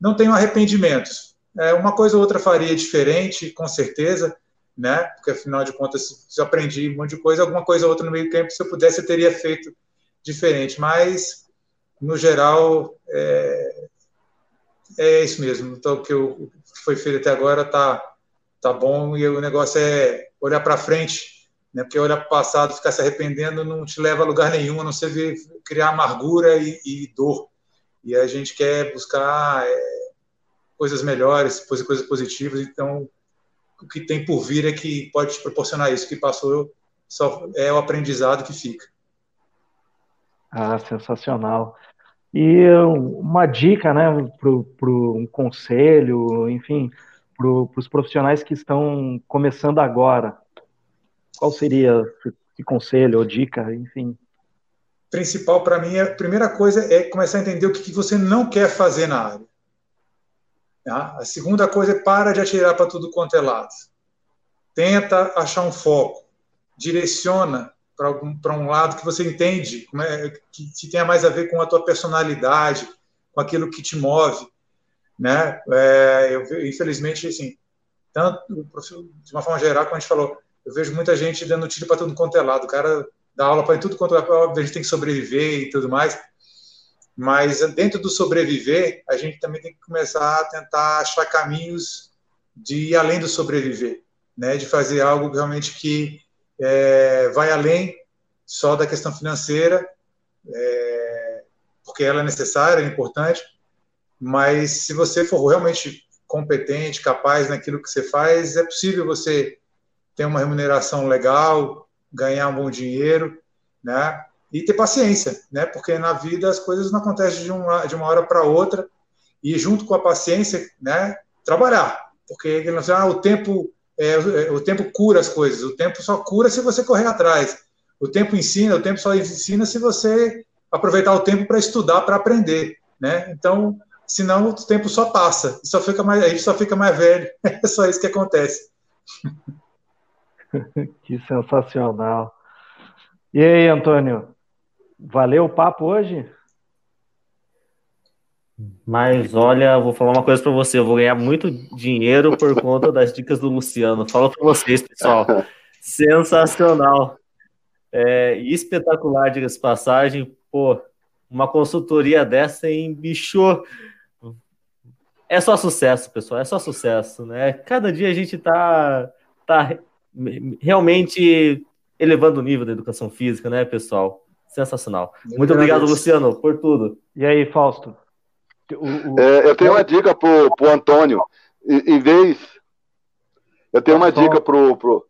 não tenho arrependimentos. É, uma coisa ou outra faria diferente, com certeza, né? Porque afinal de contas, se eu aprendi um monte de coisa, alguma coisa ou outra no meio tempo, se eu pudesse, eu teria feito diferente. Mas, no geral, é, é isso mesmo. Então, o que, eu, o que foi feito até agora tá, tá bom e o negócio é olhar para frente, né? Porque olhar para o passado, ficar se arrependendo, não te leva a lugar nenhum, a não ser criar amargura e, e dor. E a gente quer buscar é, coisas melhores, coisas positivas. Então, o que tem por vir é que pode te proporcionar isso. O que passou só é o aprendizado que fica. Ah, sensacional. E uma dica, né, para um conselho, enfim, para os profissionais que estão começando agora. Qual seria esse conselho ou dica, enfim? Principal para mim, a primeira coisa é começar a entender o que, que você não quer fazer na área. Tá? A segunda coisa é para de atirar para tudo quanto é lado. Tenta achar um foco. Direciona para um lado que você entende, é, que, que tenha mais a ver com a tua personalidade, com aquilo que te move. Né? É, eu, infelizmente, assim, tanto, de uma forma geral, como a gente falou, eu vejo muita gente dando tiro para tudo quanto é lado. O cara dá aula para tudo quanto é lado, a gente tem que sobreviver e tudo mais. Mas dentro do sobreviver, a gente também tem que começar a tentar achar caminhos de ir além do sobreviver, né? De fazer algo realmente que é, vai além só da questão financeira, é, porque ela é necessária, é importante. Mas se você for realmente competente, capaz naquilo que você faz, é possível você ter uma remuneração legal, ganhar um bom dinheiro, né? E ter paciência, né? Porque na vida as coisas não acontecem de uma, de uma hora para outra e junto com a paciência, né? Trabalhar, porque ah, o tempo é, o tempo cura as coisas, o tempo só cura se você correr atrás, o tempo ensina, o tempo só ensina se você aproveitar o tempo para estudar, para aprender, né? Então, senão o tempo só passa, só fica mais, a gente só fica mais velho, <laughs> é só isso que acontece. <laughs> que sensacional. E aí, Antônio, Valeu o papo hoje? Mas olha, vou falar uma coisa para você, eu vou ganhar muito dinheiro por conta das dicas do Luciano. Falo para vocês, pessoal. Sensacional. É, espetacular, diga-se passagem. Pô, uma consultoria dessa, hein, bicho? É só sucesso, pessoal, é só sucesso, né? Cada dia a gente tá, tá realmente elevando o nível da educação física, né, pessoal? Sensacional. Muito, Muito obrigado, Luciano, por tudo. E aí, Fausto? O, o... É, eu tenho uma dica pro, pro Antônio. Em, vez. Eu tenho uma dica pro. pro...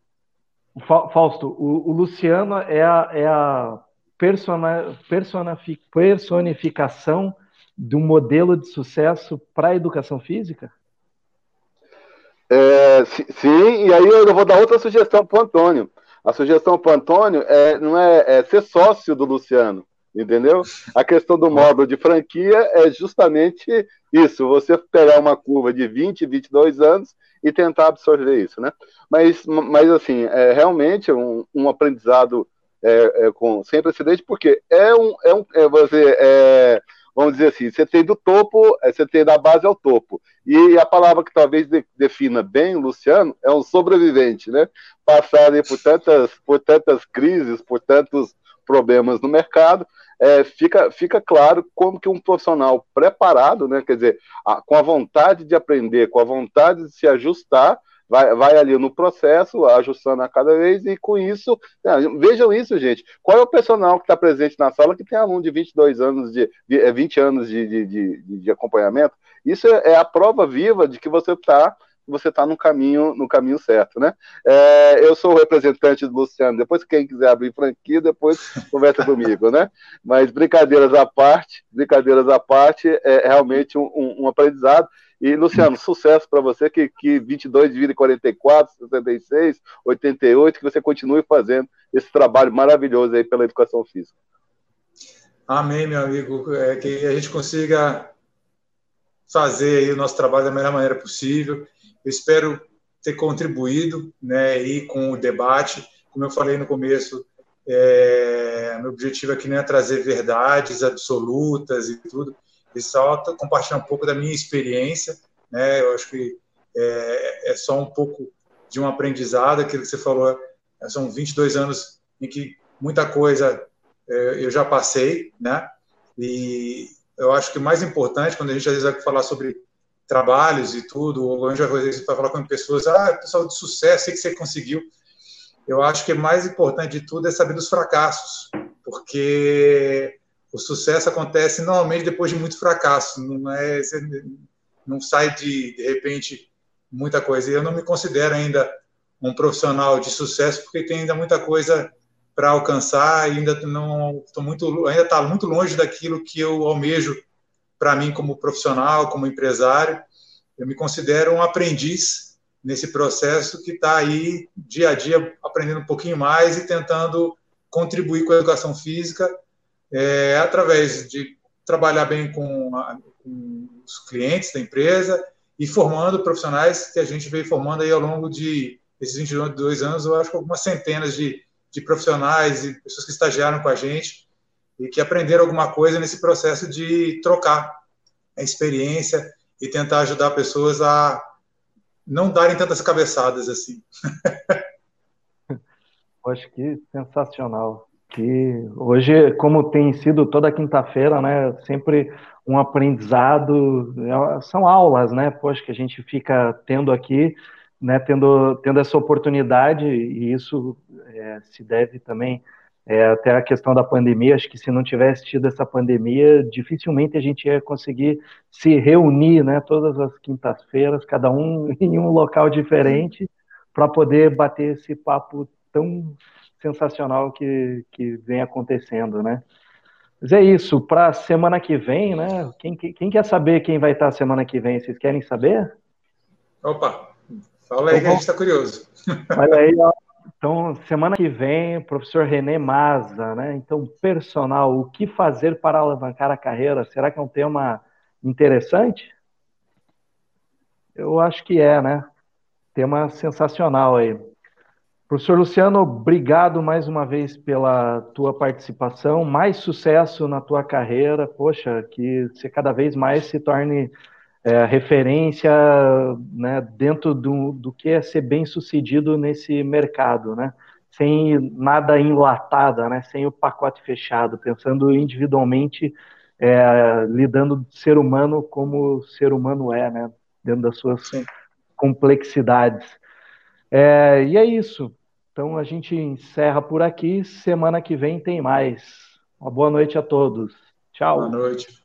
Fausto, o, o, Luciano é a, é a persona, personificação de um modelo de sucesso para a educação física? É, sim, e aí eu vou dar outra sugestão para o Antônio. A sugestão para o Antônio é, não é, é, ser sócio do Luciano, entendeu? A questão do módulo de franquia é justamente isso, você pegar uma curva de 20, 22 anos e tentar absorver isso, né? Mas, mas assim, é realmente um, um aprendizado é, é, com, sem precedente, porque é um, é um é, você, é, vamos dizer assim, você tem do topo, é, você tem da base ao topo. E a palavra que talvez de, defina bem o Luciano é um sobrevivente, né? Passado por tantas, por tantas crises, por tantos problemas no mercado, é, fica, fica claro como que um profissional preparado, né, quer dizer, a, com a vontade de aprender, com a vontade de se ajustar, vai, vai ali no processo, ajustando a cada vez, e com isso, né, vejam isso, gente. Qual é o personal que está presente na sala que tem aluno de 22 anos, de, de 20 é, anos de, de, de, de acompanhamento? Isso é, é a prova viva de que você está você está no caminho no caminho certo, né? É, eu sou o representante do Luciano. Depois quem quiser abrir franquia, depois <laughs> conversa comigo, né? Mas brincadeiras à parte, brincadeiras à parte, é realmente um, um, um aprendizado. E, Luciano, sucesso para você, que, que 22 divide 44, 66, 88, que você continue fazendo esse trabalho maravilhoso aí pela educação física. Amém, meu amigo. É, que a gente consiga fazer aí o nosso trabalho da melhor maneira possível. Eu espero ter contribuído né, aí com o debate. Como eu falei no começo, é, meu objetivo aqui não é trazer verdades absolutas e tudo, e só compartilhar um pouco da minha experiência. Né? Eu acho que é, é só um pouco de um aprendizado, aquilo que você falou, são 22 anos em que muita coisa é, eu já passei, né? E eu acho que o mais importante, quando a gente às vezes vai falar sobre trabalhos e tudo, ou a gente às vezes vai falar com pessoas, ah, pessoal de sucesso, sei que você conseguiu. Eu acho que o mais importante de tudo é saber dos fracassos, porque o sucesso acontece normalmente depois de muito fracasso, não é, não sai de de repente muita coisa. Eu não me considero ainda um profissional de sucesso porque tem ainda muita coisa para alcançar ainda não estou muito ainda está muito longe daquilo que eu almejo para mim como profissional, como empresário. Eu me considero um aprendiz nesse processo que está aí dia a dia aprendendo um pouquinho mais e tentando contribuir com a educação física é, através de trabalhar bem com, a, com, os clientes da empresa e formando profissionais que a gente veio formando aí ao longo de esses 22 anos, eu acho que algumas centenas de, de profissionais e pessoas que estagiaram com a gente e que aprenderam alguma coisa nesse processo de trocar a experiência e tentar ajudar pessoas a não darem tantas cabeçadas assim. <laughs> Acho que sensacional. Que hoje, como tem sido toda quinta-feira, né, sempre um aprendizado, é, são aulas, né, poxa, que a gente fica tendo aqui, né, tendo, tendo essa oportunidade, e isso é, se deve também é, até a questão da pandemia, acho que se não tivesse tido essa pandemia, dificilmente a gente ia conseguir se reunir, né, todas as quintas-feiras, cada um <laughs> em um local diferente, para poder bater esse papo tão sensacional que, que vem acontecendo, né? Mas é isso, para semana que vem, né? Quem, quem quer saber quem vai estar semana que vem? Vocês querem saber? Opa, fala aí então, que a gente está curioso. Olha aí, ó. Então, semana que vem, professor René Maza, né? Então, personal, o que fazer para alavancar a carreira? Será que é um tema interessante? Eu acho que é, né? Tema sensacional aí. Professor Luciano, obrigado mais uma vez pela tua participação. Mais sucesso na tua carreira. Poxa, que você cada vez mais se torne é, referência né, dentro do, do que é ser bem sucedido nesse mercado, né? Sem nada enlatada, né? Sem o pacote fechado, pensando individualmente, é, lidando ser humano como ser humano é, né? Dentro das suas Sim. complexidades. É, e é isso. Então a gente encerra por aqui. Semana que vem tem mais. Uma boa noite a todos. Tchau. Boa noite.